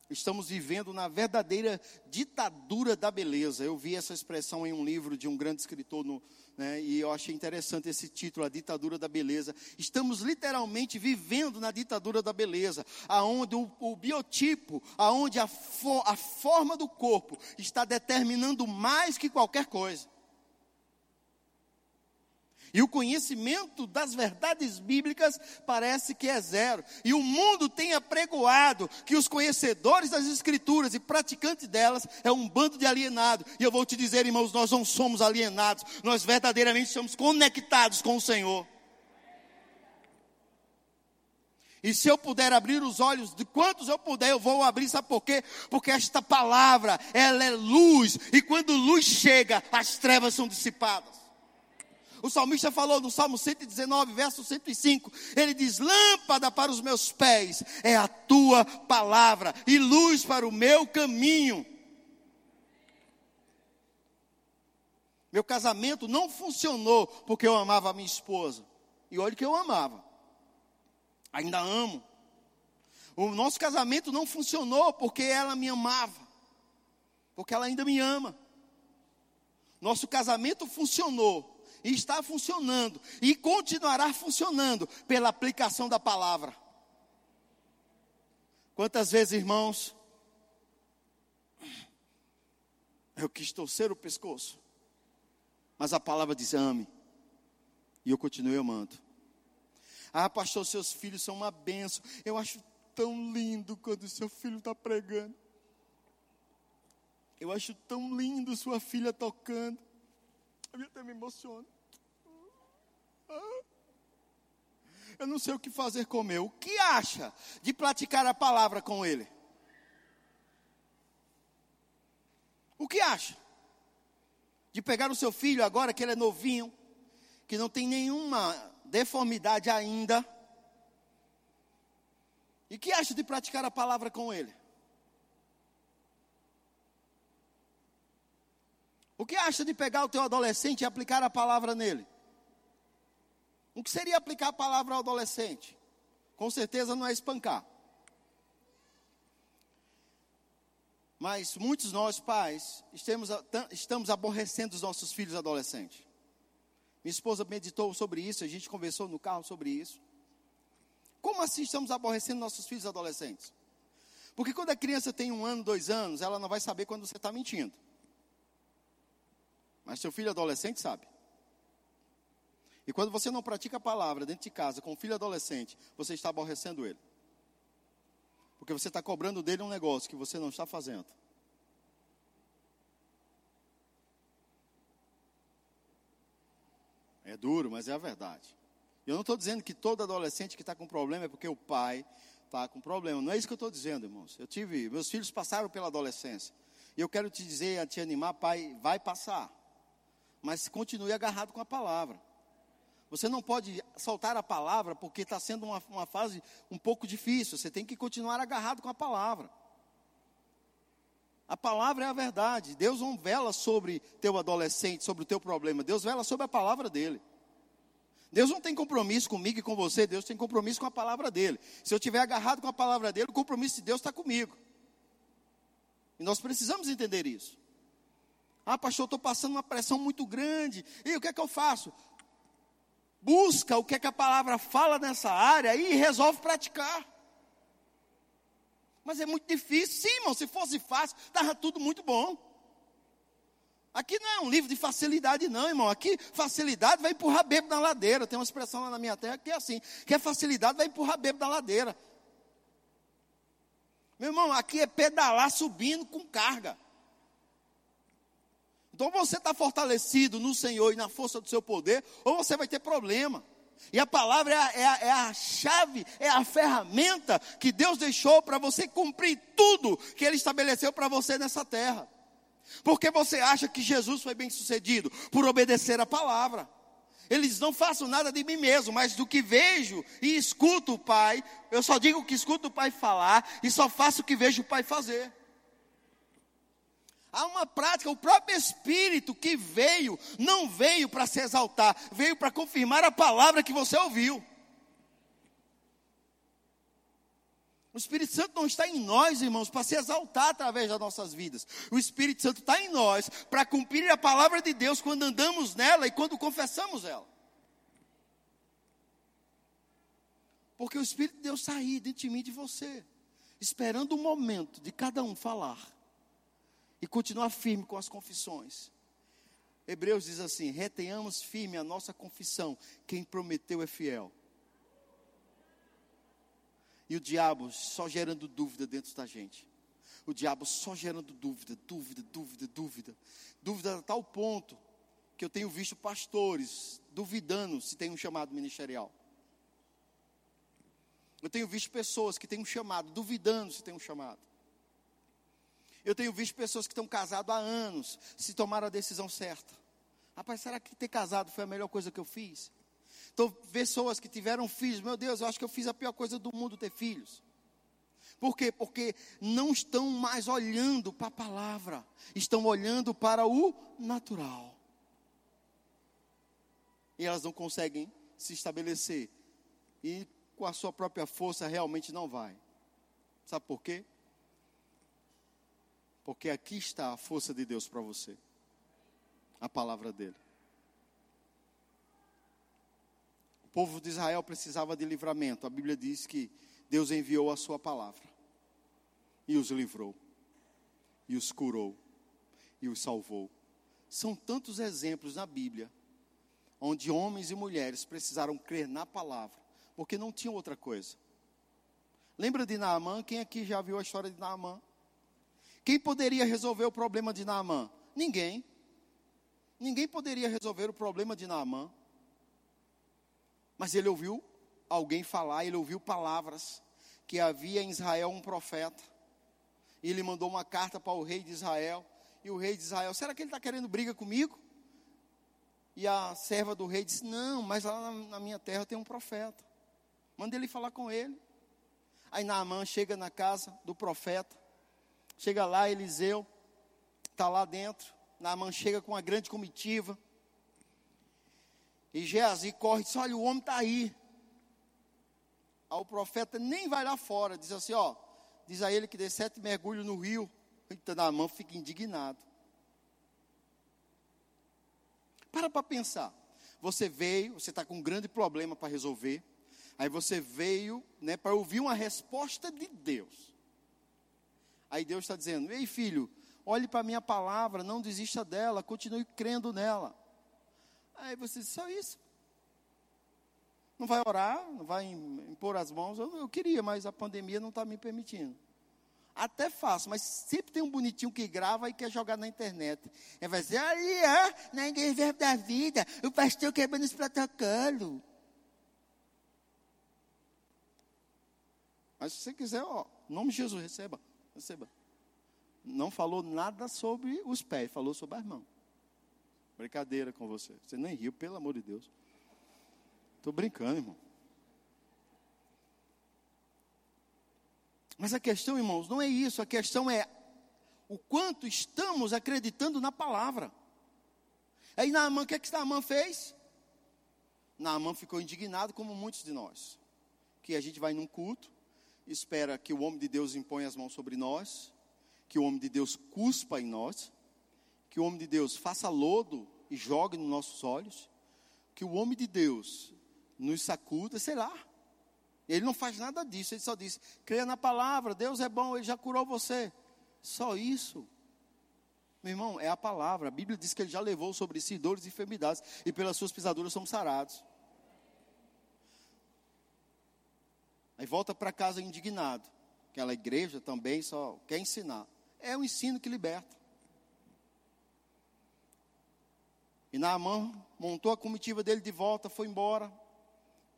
Speaker 2: Estamos vivendo na verdadeira ditadura da beleza. Eu vi essa expressão em um livro de um grande escritor no, né, e eu achei interessante esse título, A Ditadura da Beleza. Estamos literalmente vivendo na ditadura da beleza, aonde o, o biotipo, aonde a, fo, a forma do corpo está determinando mais que qualquer coisa. E o conhecimento das verdades bíblicas parece que é zero. E o mundo tem apregoado que os conhecedores das Escrituras e praticantes delas é um bando de alienados. E eu vou te dizer, irmãos, nós não somos alienados, nós verdadeiramente somos conectados com o Senhor. E se eu puder abrir os olhos de quantos eu puder, eu vou abrir, sabe por quê? Porque esta palavra, ela é luz, e quando luz chega, as trevas são dissipadas. O salmista falou no Salmo 119, verso 105. Ele diz: Lâmpada para os meus pés é a tua palavra, e luz para o meu caminho. Meu casamento não funcionou porque eu amava a minha esposa. E olha que eu amava. Ainda amo. O nosso casamento não funcionou porque ela me amava. Porque ela ainda me ama. Nosso casamento funcionou e está funcionando e continuará funcionando pela aplicação da palavra. Quantas vezes, irmãos, eu quis torcer o pescoço, mas a palavra diz: ame, e eu continuei amando. Ah, pastor, seus filhos são uma benção. Eu acho tão lindo quando seu filho está pregando. Eu acho tão lindo sua filha tocando. Eu até me emociono. Eu não sei o que fazer com o meu. O que acha de praticar a palavra com ele? O que acha? De pegar o seu filho agora que ele é novinho, que não tem nenhuma deformidade ainda. E que acha de praticar a palavra com ele? O que acha de pegar o teu adolescente e aplicar a palavra nele? O que seria aplicar a palavra ao adolescente? Com certeza não é espancar. Mas muitos nós, pais, estamos, estamos aborrecendo os nossos filhos adolescentes. Minha esposa meditou sobre isso, a gente conversou no carro sobre isso. Como assim estamos aborrecendo nossos filhos adolescentes? Porque quando a criança tem um ano, dois anos, ela não vai saber quando você está mentindo. Mas seu filho adolescente sabe. E quando você não pratica a palavra dentro de casa com um filho adolescente, você está aborrecendo ele. Porque você está cobrando dele um negócio que você não está fazendo. É duro, mas é a verdade. Eu não estou dizendo que todo adolescente que está com problema é porque o pai está com problema. Não é isso que eu estou dizendo, irmãos. Eu tive, meus filhos passaram pela adolescência. E eu quero te dizer, te animar, pai, vai passar mas continue agarrado com a palavra. Você não pode soltar a palavra porque está sendo uma, uma fase um pouco difícil. Você tem que continuar agarrado com a palavra. A palavra é a verdade. Deus não vela sobre teu adolescente, sobre o teu problema. Deus vela sobre a palavra dele. Deus não tem compromisso comigo e com você, Deus tem compromisso com a palavra dele. Se eu estiver agarrado com a palavra dele, o compromisso de Deus está comigo. E nós precisamos entender isso. Ah, pastor, estou passando uma pressão muito grande. E o que é que eu faço? Busca o que é que a palavra fala nessa área e resolve praticar. Mas é muito difícil. Sim, irmão, se fosse fácil, estava tudo muito bom. Aqui não é um livro de facilidade, não, irmão. Aqui, facilidade vai empurrar bebo na ladeira. Tem uma expressão lá na minha terra que é assim: que é facilidade vai empurrar bebo na ladeira. Meu irmão, aqui é pedalar subindo com carga. Então você está fortalecido no Senhor e na força do seu poder, ou você vai ter problema. E a palavra é a, é a, é a chave, é a ferramenta que Deus deixou para você cumprir tudo que Ele estabeleceu para você nessa terra. Porque você acha que Jesus foi bem sucedido por obedecer a palavra. Eles não façam nada de mim mesmo, mas do que vejo e escuto o Pai, eu só digo que escuto o Pai falar e só faço o que vejo o Pai fazer. Há uma prática, o próprio Espírito que veio, não veio para se exaltar, veio para confirmar a palavra que você ouviu. O Espírito Santo não está em nós, irmãos, para se exaltar através das nossas vidas. O Espírito Santo está em nós para cumprir a palavra de Deus quando andamos nela e quando confessamos ela. Porque o Espírito de Deus está dentro de mim e de você, esperando o momento de cada um falar e continuar firme com as confissões. Hebreus diz assim: retenhamos firme a nossa confissão, quem prometeu é fiel. E o diabo só gerando dúvida dentro da gente. O diabo só gerando dúvida, dúvida, dúvida, dúvida. Dúvida a tal ponto que eu tenho visto pastores duvidando se tem um chamado ministerial. Eu tenho visto pessoas que têm um chamado, duvidando se tem um chamado. Eu tenho visto pessoas que estão casadas há anos, se tomaram a decisão certa. Rapaz, será que ter casado foi a melhor coisa que eu fiz? Então, pessoas que tiveram filhos, meu Deus, eu acho que eu fiz a pior coisa do mundo ter filhos. Por quê? Porque não estão mais olhando para a palavra, estão olhando para o natural. E elas não conseguem se estabelecer. E com a sua própria força realmente não vai. Sabe por quê? Porque aqui está a força de Deus para você. A palavra dele. O povo de Israel precisava de livramento. A Bíblia diz que Deus enviou a sua palavra e os livrou, e os curou, e os salvou. São tantos exemplos na Bíblia onde homens e mulheres precisaram crer na palavra, porque não tinha outra coisa. Lembra de Naamã? Quem aqui já viu a história de Naamã? Quem poderia resolver o problema de Naamã? Ninguém. Ninguém poderia resolver o problema de Naamã. Mas ele ouviu alguém falar, ele ouviu palavras que havia em Israel um profeta. E ele mandou uma carta para o rei de Israel. E o rei de Israel, será que ele está querendo briga comigo? E a serva do rei disse: Não, mas lá na, minha terra tem um profeta. Manda ele falar com ele. Aí Naamã chega na casa do profeta. Chega lá, Eliseu está lá dentro. Naamã chega com uma grande comitiva. E Geazi corre e diz: Olha, o homem está aí. Aí o profeta nem vai lá fora. Diz assim: Ó, diz a ele que dê sete mergulhos no rio. Então Naamã fica indignado. Para para pensar. Você veio, você está com um grande problema para resolver. Aí você veio né, para ouvir uma resposta de Deus. Aí Deus está dizendo: Ei filho, olhe para a minha palavra, não desista dela, continue crendo nela. Aí você diz: Só isso. Não vai orar, não vai impor as mãos. Eu, eu queria, mas a pandemia não está me permitindo. Até faço, mas sempre tem um bonitinho que grava e quer jogar na internet. E vai dizer, aí, é, na igreja da vida, o pastor quebrando os protocolos. Mas se você quiser, ó, nome de Jesus, receba, receba. Não falou nada sobre os pés, falou sobre as mãos. Brincadeira com você. Você nem riu, pelo amor de Deus. Estou brincando, irmão. Mas a questão, irmãos, não é isso. A questão é o quanto estamos acreditando na palavra. Aí Naamã, o que é que Naamã fez? Naamã ficou indignado, como muitos de nós. Que a gente vai num culto, espera que o homem de Deus imponha as mãos sobre nós, que o homem de Deus cuspa em nós, que o homem de Deus faça lodo e jogue nos nossos olhos, que o homem de Deus nos sacuda, sei lá. Ele não faz nada disso, ele só diz: creia na palavra, Deus é bom, ele já curou você. Só isso. Meu irmão, é a palavra. A Bíblia diz que ele já levou sobre si dores e enfermidades, e pelas suas pisaduras somos sarados. Aí volta para casa indignado. Aquela igreja também só quer ensinar. É o ensino que liberta. E Naamã montou a comitiva dele de volta, foi embora,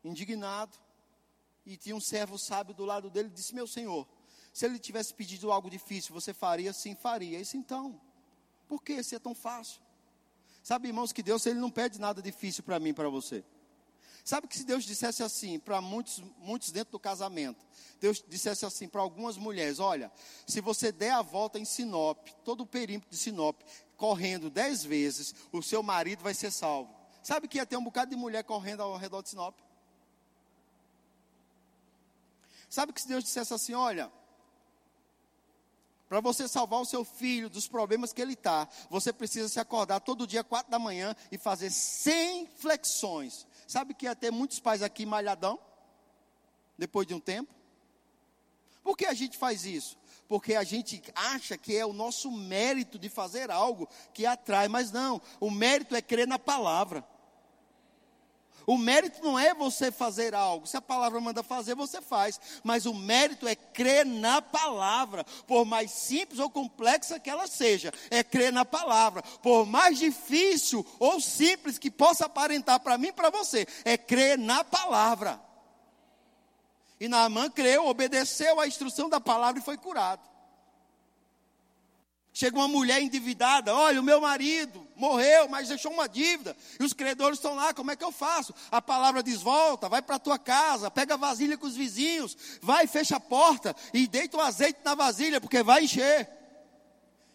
Speaker 2: indignado e tinha um servo sábio do lado dele, disse: Meu senhor, se ele tivesse pedido algo difícil, você faria? Sim, faria. Isso então, por que se é tão fácil? Sabe, irmãos, que Deus ele não pede nada difícil para mim, para você. Sabe que se Deus dissesse assim para muitos, muitos dentro do casamento, Deus dissesse assim para algumas mulheres: olha, se você der a volta em Sinop, todo o perímetro de Sinop, correndo dez vezes, o seu marido vai ser salvo. Sabe que ia ter um bocado de mulher correndo ao redor de Sinop? Sabe que se Deus dissesse assim: olha, para você salvar o seu filho dos problemas que ele está, você precisa se acordar todo dia, quatro da manhã, e fazer 100 flexões. Sabe que ia ter muitos pais aqui malhadão, depois de um tempo? Por que a gente faz isso? Porque a gente acha que é o nosso mérito de fazer algo que atrai, mas não, o mérito é crer na palavra. O mérito não é você fazer algo. Se a palavra manda fazer, você faz. Mas o mérito é crer na palavra. Por mais simples ou complexa que ela seja, é crer na palavra. Por mais difícil ou simples que possa aparentar para mim e para você, é crer na palavra. E Naamã creu, obedeceu à instrução da palavra e foi curado. Chega uma mulher endividada, olha, o meu marido morreu, mas deixou uma dívida, e os credores estão lá, como é que eu faço? A palavra diz: volta, vai para a tua casa, pega a vasilha com os vizinhos, vai, fecha a porta e deita o azeite na vasilha, porque vai encher.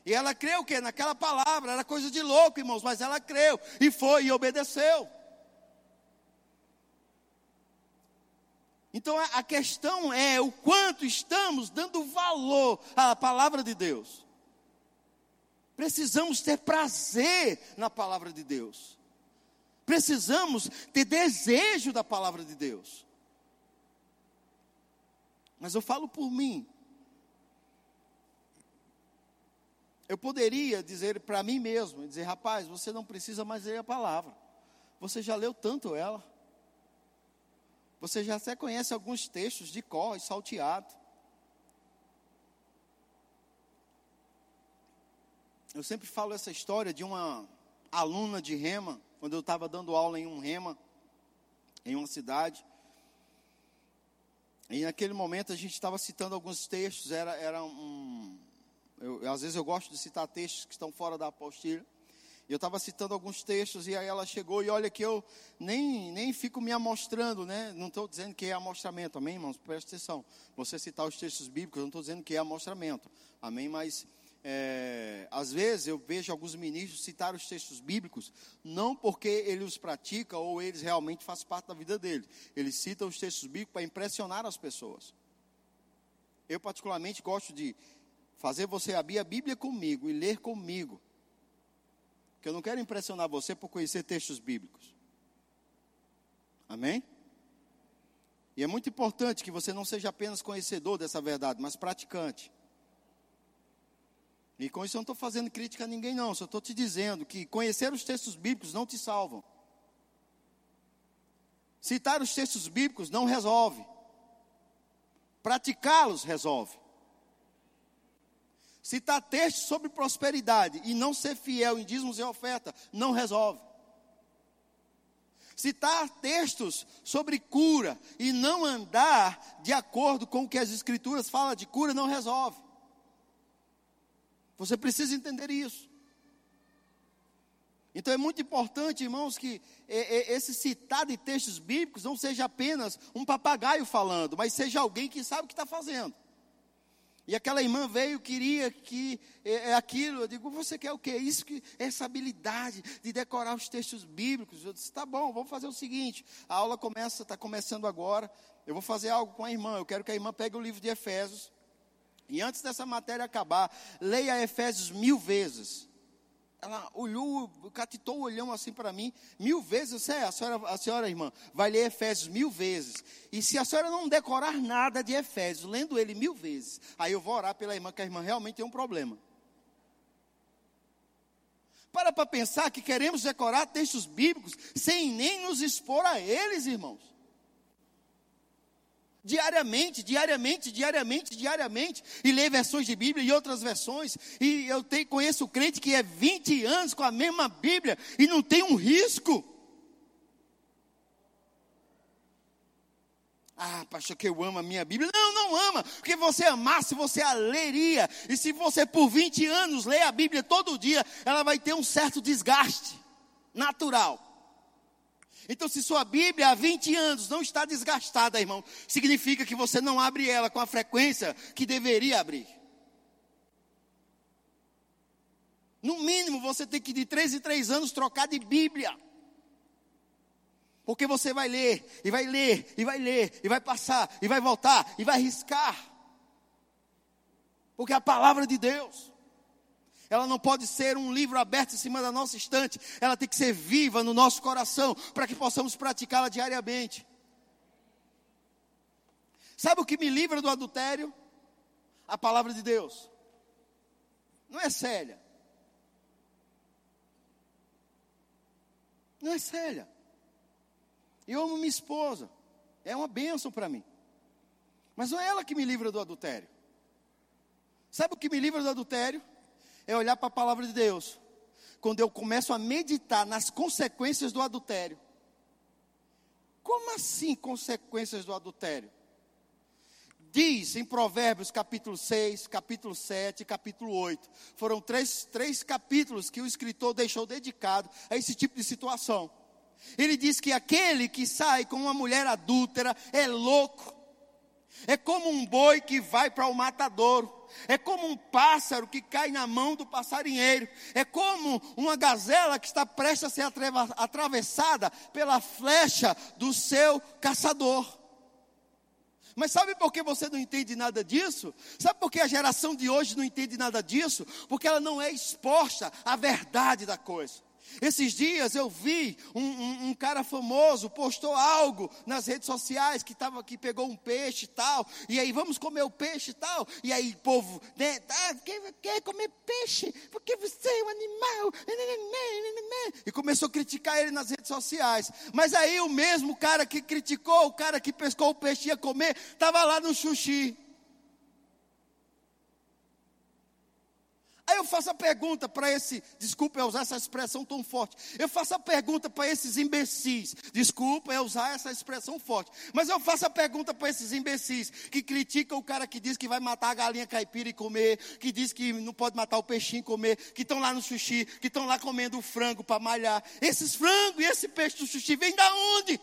Speaker 2: E ela creu o quê? Naquela palavra, era coisa de louco, irmãos, mas ela creu, e foi e obedeceu. Então a questão é o quanto estamos dando valor à palavra de Deus. Precisamos ter prazer na palavra de Deus. Precisamos ter desejo da palavra de Deus. Mas eu falo por mim. Eu poderia dizer para mim mesmo, dizer, rapaz, você não precisa mais ler a palavra. Você já leu tanto ela. Você já até conhece alguns textos de cor e salteado. Eu sempre falo essa história de uma aluna de rema, quando eu estava dando aula em um rema, em uma cidade. E naquele momento a gente estava citando alguns textos, era, era um. Eu, às vezes eu gosto de citar textos que estão fora da apostila. E eu estava citando alguns textos, e aí ela chegou, e olha que eu nem, nem fico me amostrando, né? Não estou dizendo que é amostramento, amém, irmãos? Presta atenção. Você citar os textos bíblicos, eu não estou dizendo que é amostramento, amém? Mas é, às vezes eu vejo alguns ministros citar os textos bíblicos, não porque ele os pratica ou eles realmente fazem parte da vida dele. Eles citam os textos bíblicos para impressionar as pessoas. Eu, particularmente, gosto de fazer você abrir a Bíblia comigo e ler comigo. Porque eu não quero impressionar você por conhecer textos bíblicos. Amém? E é muito importante que você não seja apenas conhecedor dessa verdade, mas praticante. E com isso eu não estou fazendo crítica a ninguém, não. Só estou te dizendo que conhecer os textos bíblicos não te salvam. Citar os textos bíblicos não resolve. Praticá-los resolve. Citar textos sobre prosperidade e não ser fiel em dízimos e oferta não resolve. Citar textos sobre cura e não andar de acordo com o que as escrituras falam de cura não resolve. Você precisa entender isso. Então é muito importante, irmãos, que esse citar de textos bíblicos não seja apenas um papagaio falando, mas seja alguém que sabe o que está fazendo. E aquela irmã veio, queria que é, é aquilo. Eu digo, você quer o quê? Isso que essa habilidade de decorar os textos bíblicos. Eu disse, tá bom, vamos fazer o seguinte. A aula começa, está começando agora. Eu vou fazer algo com a irmã. Eu quero que a irmã pegue o livro de Efésios e antes dessa matéria acabar, leia Efésios mil vezes. Ela olhou, catitou o olhão assim para mim, mil vezes. Sei, a senhora, a senhora, irmã, vai ler Efésios mil vezes. E se a senhora não decorar nada de Efésios, lendo ele mil vezes, aí eu vou orar pela irmã, que a irmã realmente tem um problema. Para para pensar que queremos decorar textos bíblicos sem nem nos expor a eles, irmãos diariamente, diariamente, diariamente, diariamente, e ler versões de Bíblia e outras versões. E eu tenho, conheço crente que é 20 anos com a mesma Bíblia e não tem um risco. Ah, pastor, que eu amo a minha Bíblia. Não, não ama, porque você amasse, você a leria. E se você por 20 anos lê a Bíblia todo dia, ela vai ter um certo desgaste natural. Então, se sua Bíblia há 20 anos não está desgastada, irmão, significa que você não abre ela com a frequência que deveria abrir. No mínimo, você tem que de 3 em 3 anos trocar de Bíblia. Porque você vai ler, e vai ler, e vai ler, e vai passar, e vai voltar, e vai riscar. Porque é a palavra de Deus. Ela não pode ser um livro aberto em cima da nossa estante. Ela tem que ser viva no nosso coração para que possamos praticá-la diariamente. Sabe o que me livra do adultério? A palavra de Deus. Não é Célia. Não é Célia. Eu amo minha esposa. É uma bênção para mim. Mas não é ela que me livra do adultério. Sabe o que me livra do adultério? É olhar para a palavra de Deus. Quando eu começo a meditar nas consequências do adultério. Como assim consequências do adultério? Diz em Provérbios capítulo 6, capítulo 7, capítulo 8. Foram três, três capítulos que o escritor deixou dedicado a esse tipo de situação. Ele diz que aquele que sai com uma mulher adúltera é louco. É como um boi que vai para o matadouro é como um pássaro que cai na mão do passarinheiro, é como uma gazela que está prestes a ser atravessada pela flecha do seu caçador. Mas sabe por que você não entende nada disso? Sabe por que a geração de hoje não entende nada disso? Porque ela não é exposta à verdade da coisa. Esses dias eu vi um, um, um, cara famoso postou algo nas redes sociais que tava que pegou um peixe e tal, e aí vamos comer o peixe e tal, e aí povo, né, ah, quer, quer comer peixe? Porque você é um animal. E começou a criticar ele nas redes sociais. Mas aí o mesmo cara que criticou, o cara que pescou o peixe ia comer, estava lá no sushi. Aí eu faço a pergunta para esse, desculpa eu usar essa expressão tão forte. Eu faço a pergunta para esses imbecis. Desculpa eu usar essa expressão forte. Mas eu faço a pergunta para esses imbecis que criticam o cara que diz que vai matar a galinha caipira e comer, que diz que não pode matar o peixinho e comer, que estão lá no sushi, que estão lá comendo o frango para malhar. Esses frangos e esse peixe do sushi vem da onde?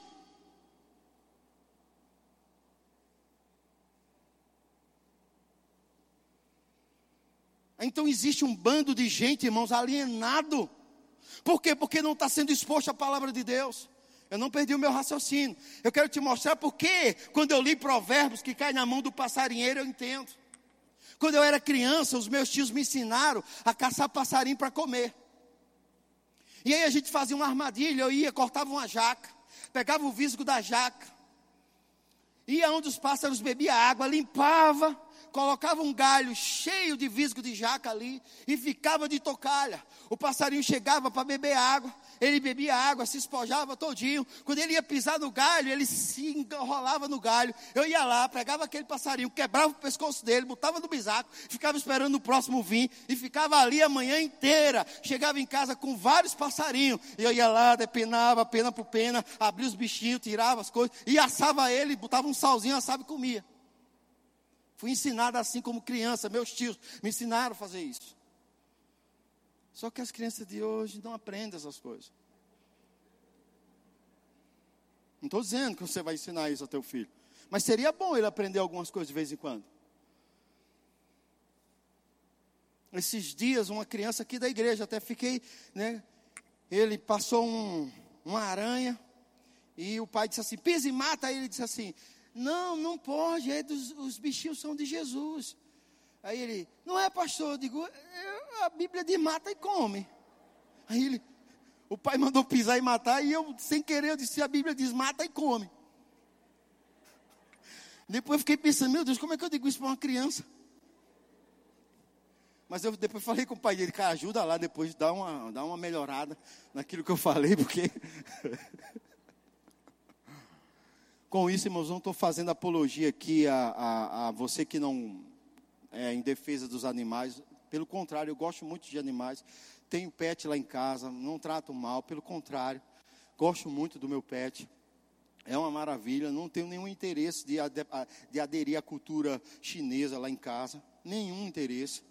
Speaker 2: Então existe um bando de gente, irmãos, alienado. Por quê? Porque não está sendo exposto à palavra de Deus. Eu não perdi o meu raciocínio. Eu quero te mostrar porque, quando eu li provérbios que cai na mão do passarinheiro, eu entendo. Quando eu era criança, os meus tios me ensinaram a caçar passarinho para comer. E aí a gente fazia uma armadilha, eu ia, cortava uma jaca, pegava o visgo da jaca, ia onde os pássaros bebiam água, limpava, colocava um galho cheio de visgo de jaca ali e ficava de tocalha. O passarinho chegava para beber água, ele bebia água, se espojava todinho. Quando ele ia pisar no galho, ele se enrolava no galho. Eu ia lá, pegava aquele passarinho, quebrava o pescoço dele, botava no bisaco, ficava esperando o próximo vir e ficava ali a manhã inteira. Chegava em casa com vários passarinhos. Eu ia lá, depenava pena por pena, abria os bichinhos, tirava as coisas e assava ele, botava um salzinho, assava e comia. Fui ensinado assim como criança, meus tios me ensinaram a fazer isso. Só que as crianças de hoje não aprendem essas coisas. Não estou dizendo que você vai ensinar isso ao teu filho. Mas seria bom ele aprender algumas coisas de vez em quando. Esses dias, uma criança aqui da igreja, até fiquei, né? Ele passou um, uma aranha e o pai disse assim: pisa e mata. Aí ele disse assim: não, não pode, é dos, os bichinhos são de Jesus. Aí ele, não é pastor, eu digo, é, a Bíblia diz mata e come. Aí ele, o pai mandou pisar e matar, e eu, sem querer, eu disse, a Bíblia diz mata e come. Depois eu fiquei pensando, meu Deus, como é que eu digo isso para uma criança? Mas eu depois falei com o pai dele, cara, ajuda lá depois, dá uma, dá uma melhorada naquilo que eu falei, porque Com isso, irmãos, não estou fazendo apologia aqui a, a, a, você que não é em defesa dos animais. Pelo contrário, eu gosto muito de animais. Tenho pet lá em casa, não trato mal. Pelo contrário, gosto muito do meu pet. É uma maravilha. Não tenho nenhum interesse de, de aderir à cultura chinesa lá em casa. Nenhum interesse.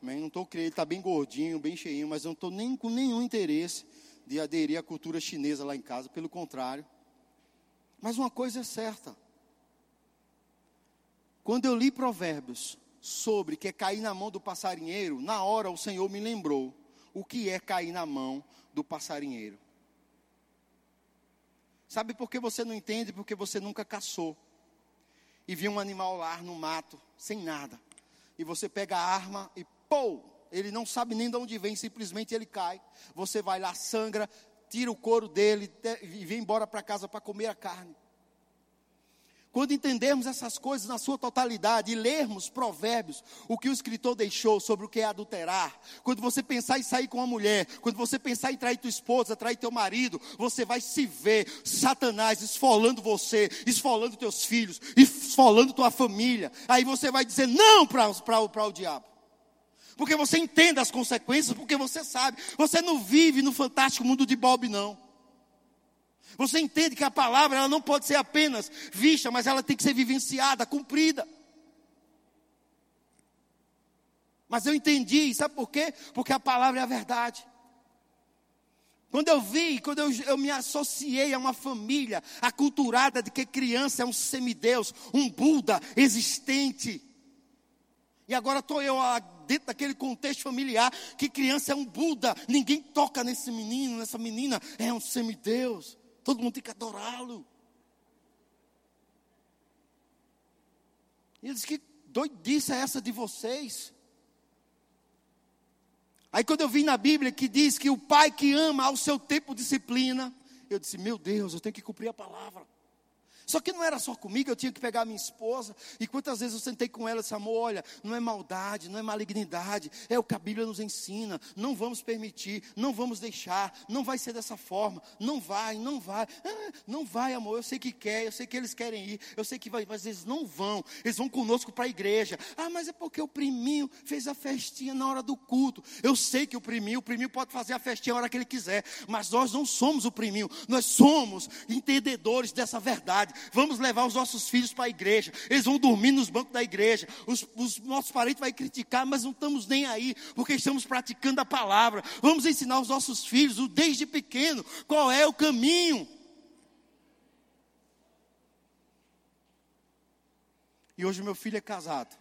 Speaker 2: Não estou crendo, está bem gordinho, bem cheinho, mas não estou nem com nenhum interesse de aderir à cultura chinesa lá em casa. Pelo contrário. Mas uma coisa é certa. Quando eu li Provérbios sobre que é cair na mão do passarinheiro, na hora o Senhor me lembrou o que é cair na mão do passarinheiro. Sabe por que você não entende? Porque você nunca caçou. E viu um animal lá no mato, sem nada. E você pega a arma e pô, ele não sabe nem de onde vem, simplesmente ele cai. Você vai lá, sangra, tira o couro dele e vem embora para casa para comer a carne. Quando entendermos essas coisas na sua totalidade e lermos provérbios, o que o escritor deixou sobre o que é adulterar, quando você pensar em sair com uma mulher, quando você pensar em trair tua esposa, trair teu marido, você vai se ver Satanás esfolando você, esfolando teus filhos, esfolando tua família. Aí você vai dizer não para o diabo porque você entende as consequências, porque você sabe. Você não vive no fantástico mundo de Bob, não. Você entende que a palavra ela não pode ser apenas vista, mas ela tem que ser vivenciada, cumprida. Mas eu entendi, sabe por quê? Porque a palavra é a verdade. Quando eu vi, quando eu, eu, me associei a uma família aculturada de que criança é um semideus, um Buda existente. E agora estou eu dentro daquele contexto familiar que criança é um Buda, ninguém toca nesse menino, nessa menina, é um semideus, todo mundo tem que adorá-lo. E ele disse: Que doidice é essa de vocês? Aí quando eu vi na Bíblia que diz que o pai que ama ao seu tempo disciplina, eu disse: Meu Deus, eu tenho que cumprir a palavra. Só que não era só comigo, eu tinha que pegar minha esposa. E quantas vezes eu sentei com ela e disse, amor, olha, não é maldade, não é malignidade, é o que a Bíblia nos ensina. Não vamos permitir, não vamos deixar, não vai ser dessa forma, não vai, não vai. Ah, não vai, amor, eu sei que quer, eu sei que eles querem ir, eu sei que vai, mas eles não vão, eles vão conosco para a igreja. Ah, mas é porque o priminho fez a festinha na hora do culto. Eu sei que o priminho, o priminho pode fazer a festinha a hora que ele quiser, mas nós não somos o priminho, nós somos entendedores dessa verdade vamos levar os nossos filhos para a igreja, eles vão dormir nos bancos da igreja, os, os nossos parentes vão criticar, mas não estamos nem aí, porque estamos praticando a palavra. Vamos ensinar os nossos filhos, desde pequeno, qual é o caminho. E hoje meu filho é casado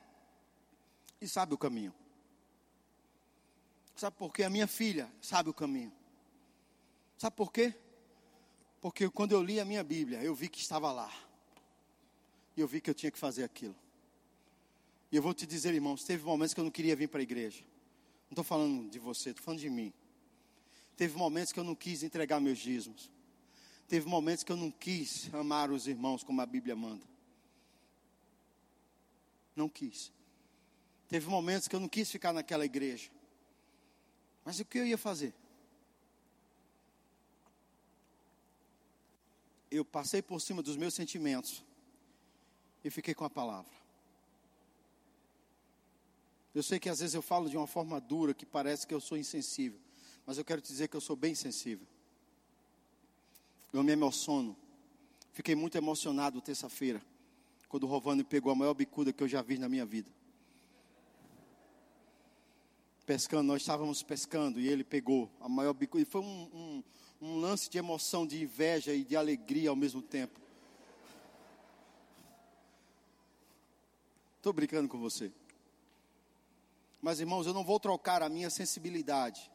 Speaker 2: e sabe o caminho. Sabe por quê? A minha filha sabe o caminho. Sabe por quê? Porque quando eu li a minha Bíblia, eu vi que estava lá. E eu vi que eu tinha que fazer aquilo. E eu vou te dizer, irmãos, teve momentos que eu não queria vir para a igreja. Não estou falando de você, estou falando de mim. Teve momentos que eu não quis entregar meus dízimos. Teve momentos que eu não quis amar os irmãos como a Bíblia manda. Não quis. Teve momentos que eu não quis ficar naquela igreja. Mas o que eu ia fazer? Eu passei por cima dos meus sentimentos e fiquei com a palavra. Eu sei que às vezes eu falo de uma forma dura que parece que eu sou insensível, mas eu quero te dizer que eu sou bem sensível. Eu me emociono. Fiquei muito emocionado terça-feira, quando o Rovani pegou a maior bicuda que eu já vi na minha vida. Pescando, nós estávamos pescando e ele pegou a maior bicuda. E foi um, um um lance de emoção, de inveja e de alegria ao mesmo tempo. Estou brincando com você. Mas irmãos, eu não vou trocar a minha sensibilidade.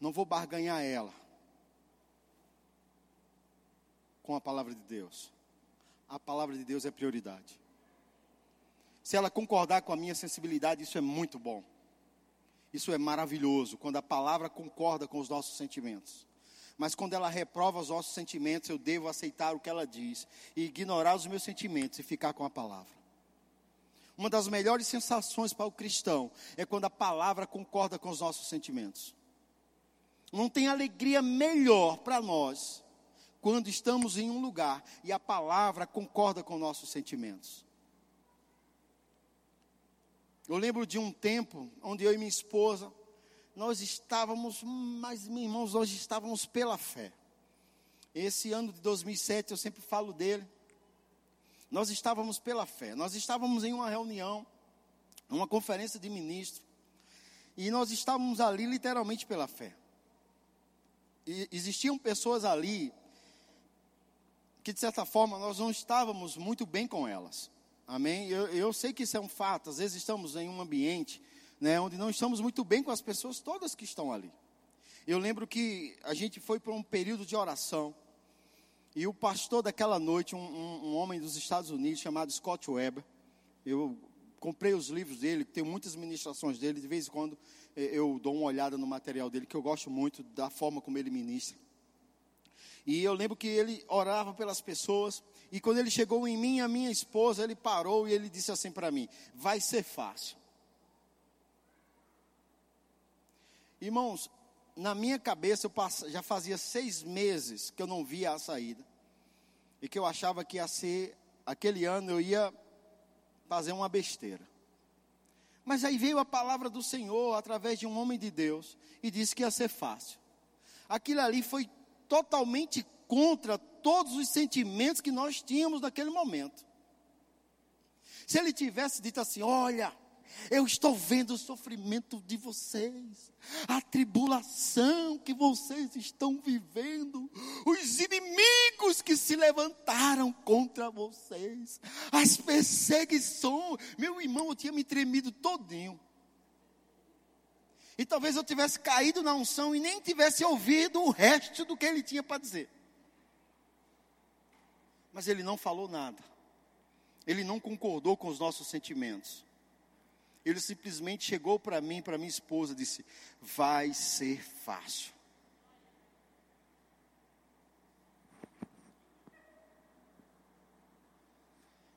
Speaker 2: Não vou barganhar ela com a palavra de Deus. A palavra de Deus é prioridade. Se ela concordar com a minha sensibilidade, isso é muito bom. Isso é maravilhoso, quando a palavra concorda com os nossos sentimentos. Mas quando ela reprova os nossos sentimentos, eu devo aceitar o que ela diz e ignorar os meus sentimentos e ficar com a palavra. Uma das melhores sensações para o cristão é quando a palavra concorda com os nossos sentimentos. Não tem alegria melhor para nós quando estamos em um lugar e a palavra concorda com nossos sentimentos. Eu lembro de um tempo onde eu e minha esposa, nós estávamos, mas meus irmãos, nós estávamos pela fé. Esse ano de 2007, eu sempre falo dele. Nós estávamos pela fé. Nós estávamos em uma reunião, uma conferência de ministros, e nós estávamos ali literalmente pela fé. E existiam pessoas ali que, de certa forma, nós não estávamos muito bem com elas. Amém? Eu, eu sei que isso é um fato. Às vezes estamos em um ambiente né, onde não estamos muito bem com as pessoas todas que estão ali. Eu lembro que a gente foi para um período de oração. E o pastor daquela noite, um, um, um, homem dos Estados Unidos chamado Scott Weber, eu comprei os livros dele, tenho muitas ministrações dele, de vez em quando eh, eu dou uma olhada no material dele, que eu gosto muito da forma como ele ministra. E eu lembro que ele orava pelas pessoas. E quando ele chegou em mim, a minha esposa, ele parou e ele disse assim para mim: Vai ser fácil. Irmãos, na minha cabeça, eu já fazia seis meses que eu não via a saída. E que eu achava que ia ser, aquele ano eu ia fazer uma besteira. Mas aí veio a palavra do Senhor através de um homem de Deus e disse que ia ser fácil. Aquilo ali foi totalmente contra todos os sentimentos que nós tínhamos naquele momento. Se ele tivesse dito assim: Olha, eu estou vendo o sofrimento de vocês, a tribulação que vocês estão vivendo, os inimigos que se levantaram contra vocês, as perseguições. Meu irmão, eu tinha me tremido todinho. E talvez eu tivesse caído na unção e nem tivesse ouvido o resto do que ele tinha para dizer. Mas ele não falou nada. Ele não concordou com os nossos sentimentos. Ele simplesmente chegou para mim, para minha esposa, disse: Vai ser fácil.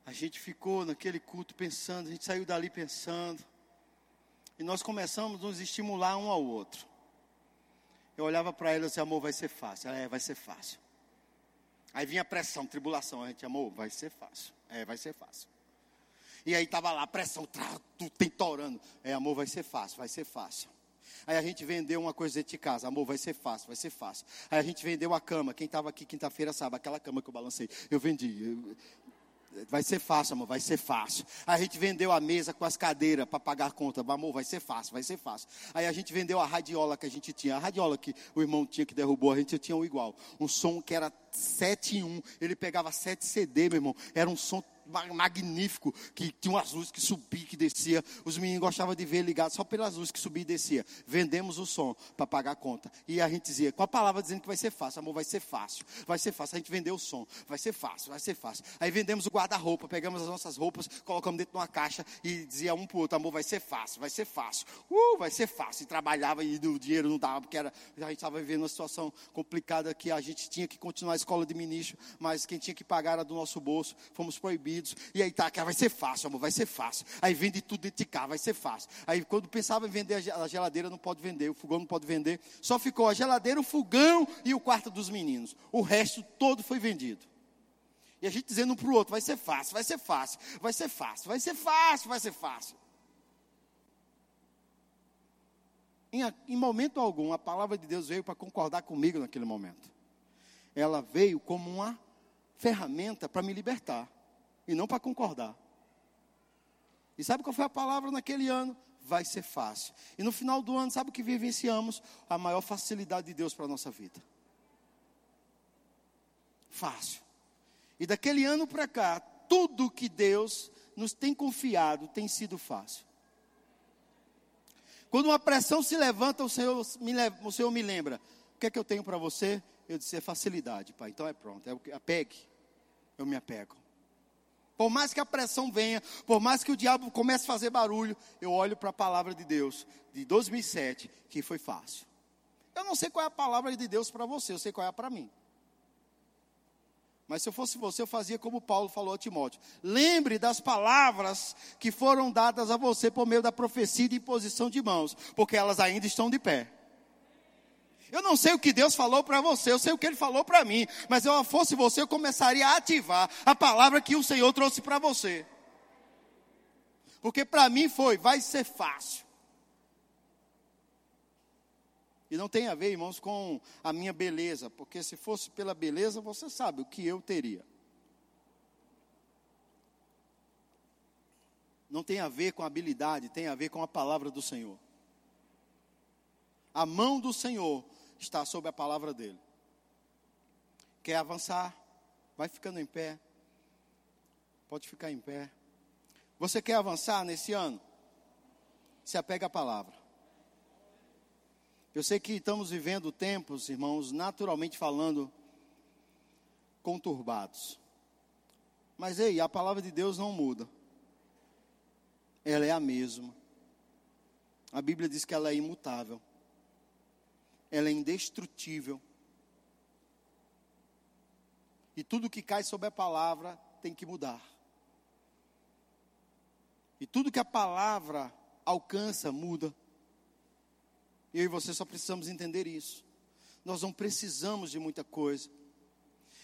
Speaker 2: A gente ficou naquele culto pensando, a gente saiu dali pensando. E nós começamos a nos estimular um ao outro. Eu olhava para ela e disse, amor, vai ser fácil. Ela, é, vai ser fácil. Aí vinha pressão, tribulação. A gente, amor, vai ser fácil. É, vai ser fácil. E aí estava lá, pressão, tudo tentorando. É, amor, vai ser fácil, vai ser fácil. Aí a gente vendeu uma coisa de casa, amor, vai ser fácil, vai ser fácil. Aí a gente vendeu a cama, quem estava aqui quinta-feira sabe, aquela cama que eu balancei, eu vendi. Vai ser fácil, amor, vai ser fácil. A gente vendeu a mesa com as cadeiras para pagar a conta. Amor, vai ser fácil, vai ser fácil. Aí a gente vendeu a radiola que a gente tinha. A radiola que o irmão tinha que derrubou, a gente tinha um igual. Um som que era 7 em 1. Ele pegava 7 CD, meu irmão. Era um som magnífico, que tinha umas luzes que subia, que descia. Os meninos gostavam de ver ligado só pelas luzes que subia e descia. Vendemos o som para pagar a conta. E a gente dizia, com a palavra dizendo que vai ser fácil, amor, vai ser fácil, vai ser fácil. A gente vendeu o som, vai ser fácil, vai ser fácil. Aí vendemos o guarda-roupa, pegamos as nossas roupas, colocamos dentro de uma caixa e dizia um para o outro, amor, vai ser fácil, vai ser fácil. Uh, vai ser fácil. E trabalhava e o dinheiro não dava, porque era, a gente estava vivendo uma situação complicada que a gente tinha que continuar a escola de ministro, mas quem tinha que pagar era do nosso bolso. Fomos proibidos. E aí tá, vai ser fácil, amor, vai ser fácil. Aí vende tudo de cá, vai ser fácil. Aí quando pensava em vender a geladeira, não pode vender, o fogão não pode vender. Só ficou a geladeira, o fogão e o quarto dos meninos. O resto todo foi vendido. E a gente dizendo um para o outro, vai ser fácil, vai ser fácil, vai ser fácil, vai ser fácil, vai ser fácil. Em, em momento algum, a palavra de Deus veio para concordar comigo naquele momento. Ela veio como uma ferramenta para me libertar e não para concordar. E sabe qual foi a palavra naquele ano? Vai ser fácil. E no final do ano, sabe o que vivenciamos? A maior facilidade de Deus para a nossa vida. Fácil. E daquele ano para cá, tudo que Deus nos tem confiado tem sido fácil. Quando uma pressão se levanta, o Senhor me, o Senhor me lembra: o que é que eu tenho para você? Eu disse: é facilidade, pai. Então é pronto. É apegue. Eu me apego. Por mais que a pressão venha, por mais que o diabo comece a fazer barulho, eu olho para a palavra de Deus de 2007, que foi fácil. Eu não sei qual é a palavra de Deus para você, eu sei qual é para mim. Mas se eu fosse você, eu fazia como Paulo falou a Timóteo: lembre das palavras que foram dadas a você por meio da profecia de imposição de mãos, porque elas ainda estão de pé. Eu não sei o que Deus falou para você, eu sei o que Ele falou para mim, mas eu fosse você, eu começaria a ativar a palavra que o Senhor trouxe para você. Porque para mim foi, vai ser fácil. E não tem a ver, irmãos, com a minha beleza, porque se fosse pela beleza, você sabe o que eu teria. Não tem a ver com habilidade, tem a ver com a palavra do Senhor. A mão do Senhor está sob a palavra dele. Quer avançar? Vai ficando em pé. Pode ficar em pé. Você quer avançar nesse ano? Se apega à palavra. Eu sei que estamos vivendo tempos, irmãos, naturalmente falando, conturbados. Mas ei, a palavra de Deus não muda. Ela é a mesma. A Bíblia diz que ela é imutável ela é indestrutível. E tudo que cai sobre a palavra tem que mudar. E tudo que a palavra alcança, muda. Eu e você só precisamos entender isso. Nós não precisamos de muita coisa.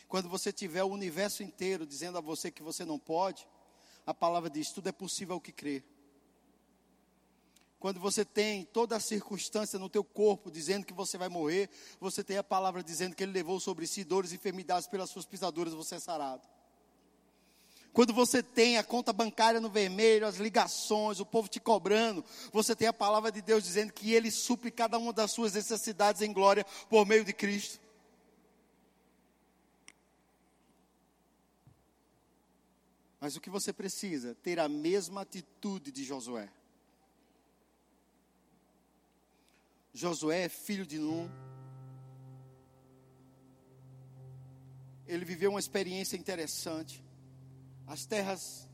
Speaker 2: Quando você tiver o universo inteiro dizendo a você que você não pode, a palavra diz: tudo é possível ao que crer. Quando você tem toda a circunstância no teu corpo dizendo que você vai morrer, você tem a palavra dizendo que ele levou sobre si dores e enfermidades pelas suas pisaduras, você é sarado. Quando você tem a conta bancária no vermelho, as ligações, o povo te cobrando, você tem a palavra de Deus dizendo que ele supre cada uma das suas necessidades em glória por meio de Cristo. Mas o que você precisa? Ter a mesma atitude de Josué. Josué, é filho de Num. Ele viveu uma experiência interessante. As terras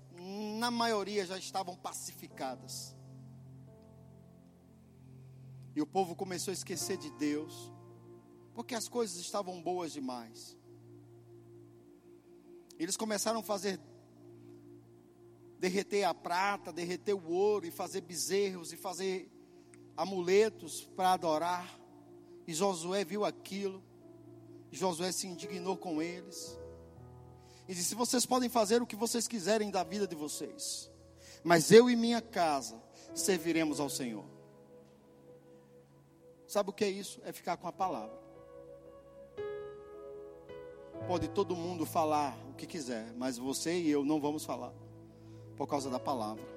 Speaker 2: na maioria já estavam pacificadas. E o povo começou a esquecer de Deus, porque as coisas estavam boas demais. Eles começaram a fazer derreter a prata, derreter o ouro e fazer bezerros e fazer amuletos para adorar. E Josué viu aquilo. E Josué se indignou com eles. E disse: Vocês podem fazer o que vocês quiserem da vida de vocês, mas eu e minha casa serviremos ao Senhor. Sabe o que é isso? É ficar com a palavra. Pode todo mundo falar o que quiser, mas você e eu não vamos falar, por causa da palavra.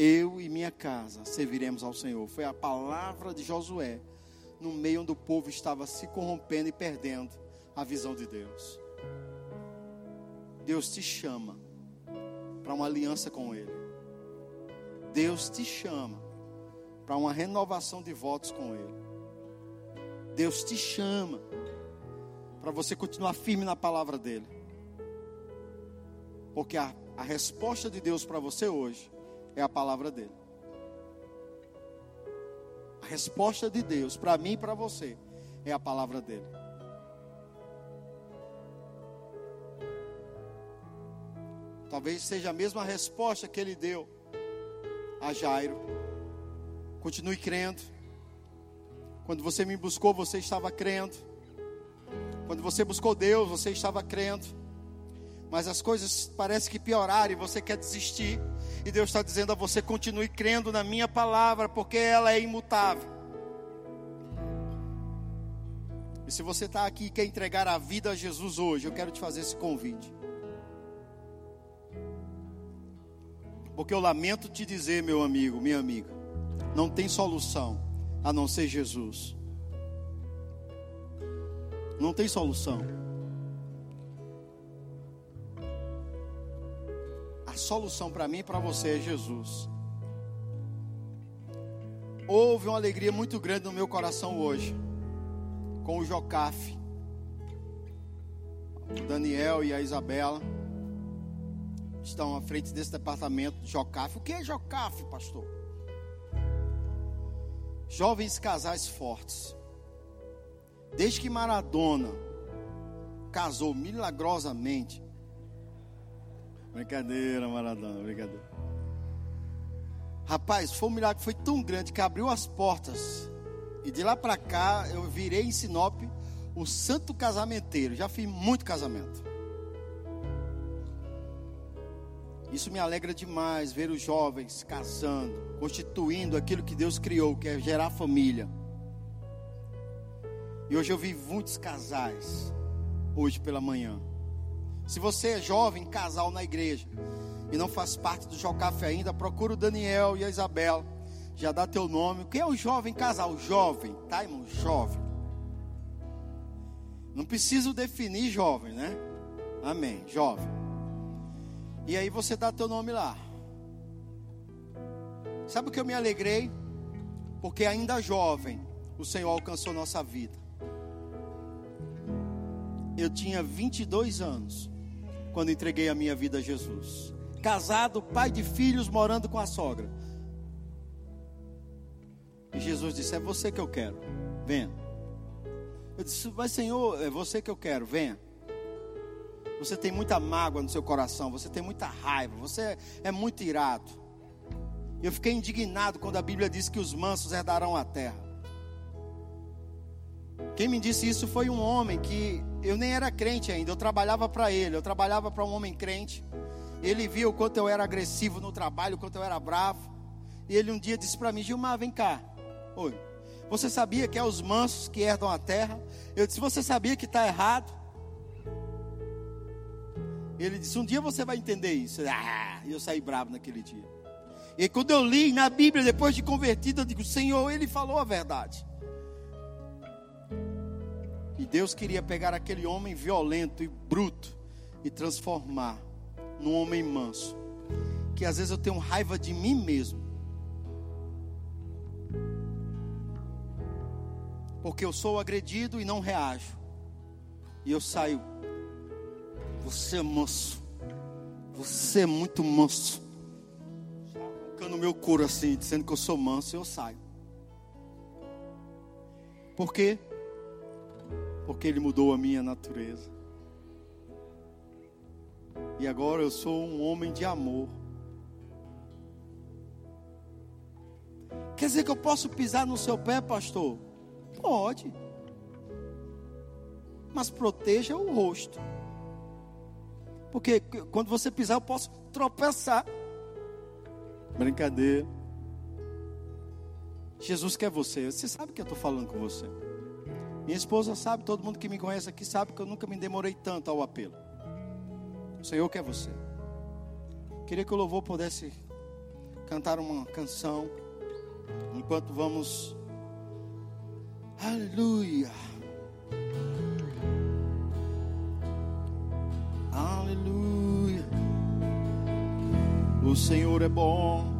Speaker 2: Eu e minha casa serviremos ao Senhor. Foi a palavra de Josué, no meio onde o povo estava se corrompendo e perdendo a visão de Deus. Deus te chama para uma aliança com Ele. Deus te chama para uma renovação de votos com Ele. Deus te chama para você continuar firme na palavra dEle. Porque a, a resposta de Deus para você hoje é a palavra dEle. A resposta de Deus para mim e para você é a palavra dEle. Talvez seja a mesma resposta que ele deu a Jairo. Continue crendo. Quando você me buscou, você estava crendo. Quando você buscou Deus, você estava crendo. Mas as coisas parecem que pioraram e você quer desistir. E Deus está dizendo a você: continue crendo na minha palavra, porque ela é imutável. E se você está aqui e quer entregar a vida a Jesus hoje, eu quero te fazer esse convite. Porque eu lamento te dizer, meu amigo, minha amiga, não tem solução a não ser Jesus. Não tem solução. Solução para mim e para você é Jesus. Houve uma alegria muito grande no meu coração hoje, com o Jocafe, o Daniel e a Isabela estão à frente desse departamento de Jocaf. O que é Jocaf, pastor? Jovens casais fortes. Desde que Maradona casou milagrosamente. Brincadeira, Maradona, brincadeira. Rapaz, foi um milagre, foi tão grande que abriu as portas. E de lá para cá eu virei em Sinop o santo casamenteiro. Já fiz muito casamento. Isso me alegra demais ver os jovens casando, constituindo aquilo que Deus criou, que é gerar família. E hoje eu vi muitos casais, hoje pela manhã. Se você é jovem, casal na igreja, e não faz parte do Jocafé ainda, procura o Daniel e a Isabela. Já dá teu nome. O que é o jovem casal? Jovem, tá, irmão? Jovem. Não preciso definir jovem, né? Amém. Jovem. E aí você dá teu nome lá. Sabe o que eu me alegrei? Porque ainda jovem, o Senhor alcançou nossa vida. Eu tinha 22 anos quando entreguei a minha vida a Jesus. Casado, pai de filhos, morando com a sogra. E Jesus disse: É você que eu quero, venha. Eu disse: Mas Senhor, é você que eu quero, venha. Você tem muita mágoa no seu coração, você tem muita raiva, você é muito irado. Eu fiquei indignado quando a Bíblia diz que os mansos herdarão a terra. Quem me disse isso foi um homem que eu nem era crente ainda, eu trabalhava para ele, eu trabalhava para um homem crente. Ele viu o quanto eu era agressivo no trabalho, o quanto eu era bravo. E ele um dia disse para mim: Gilmar, vem cá. Oi. Você sabia que é os mansos que herdam a terra? Eu disse: Você sabia que está errado? Ele disse: Um dia você vai entender isso. Ah, e eu saí bravo naquele dia. E quando eu li na Bíblia, depois de convertido, eu digo: Senhor, ele falou a verdade. E Deus queria pegar aquele homem violento e bruto e transformar num homem manso. Que às vezes eu tenho raiva de mim mesmo. Porque eu sou agredido e não reajo. E eu saio Você é manso. Você é muito manso. Arrancando meu couro assim, dizendo que eu sou manso, eu saio. Por quê? Porque Ele mudou a minha natureza. E agora eu sou um homem de amor. Quer dizer que eu posso pisar no seu pé, pastor? Pode. Mas proteja o rosto. Porque quando você pisar, eu posso tropeçar. Brincadeira. Jesus quer você. Você sabe que eu estou falando com você. Minha esposa sabe, todo mundo que me conhece aqui sabe que eu nunca me demorei tanto ao apelo. O Senhor quer você. Queria que o louvor pudesse cantar uma canção enquanto vamos. Aleluia. Aleluia. O Senhor é bom.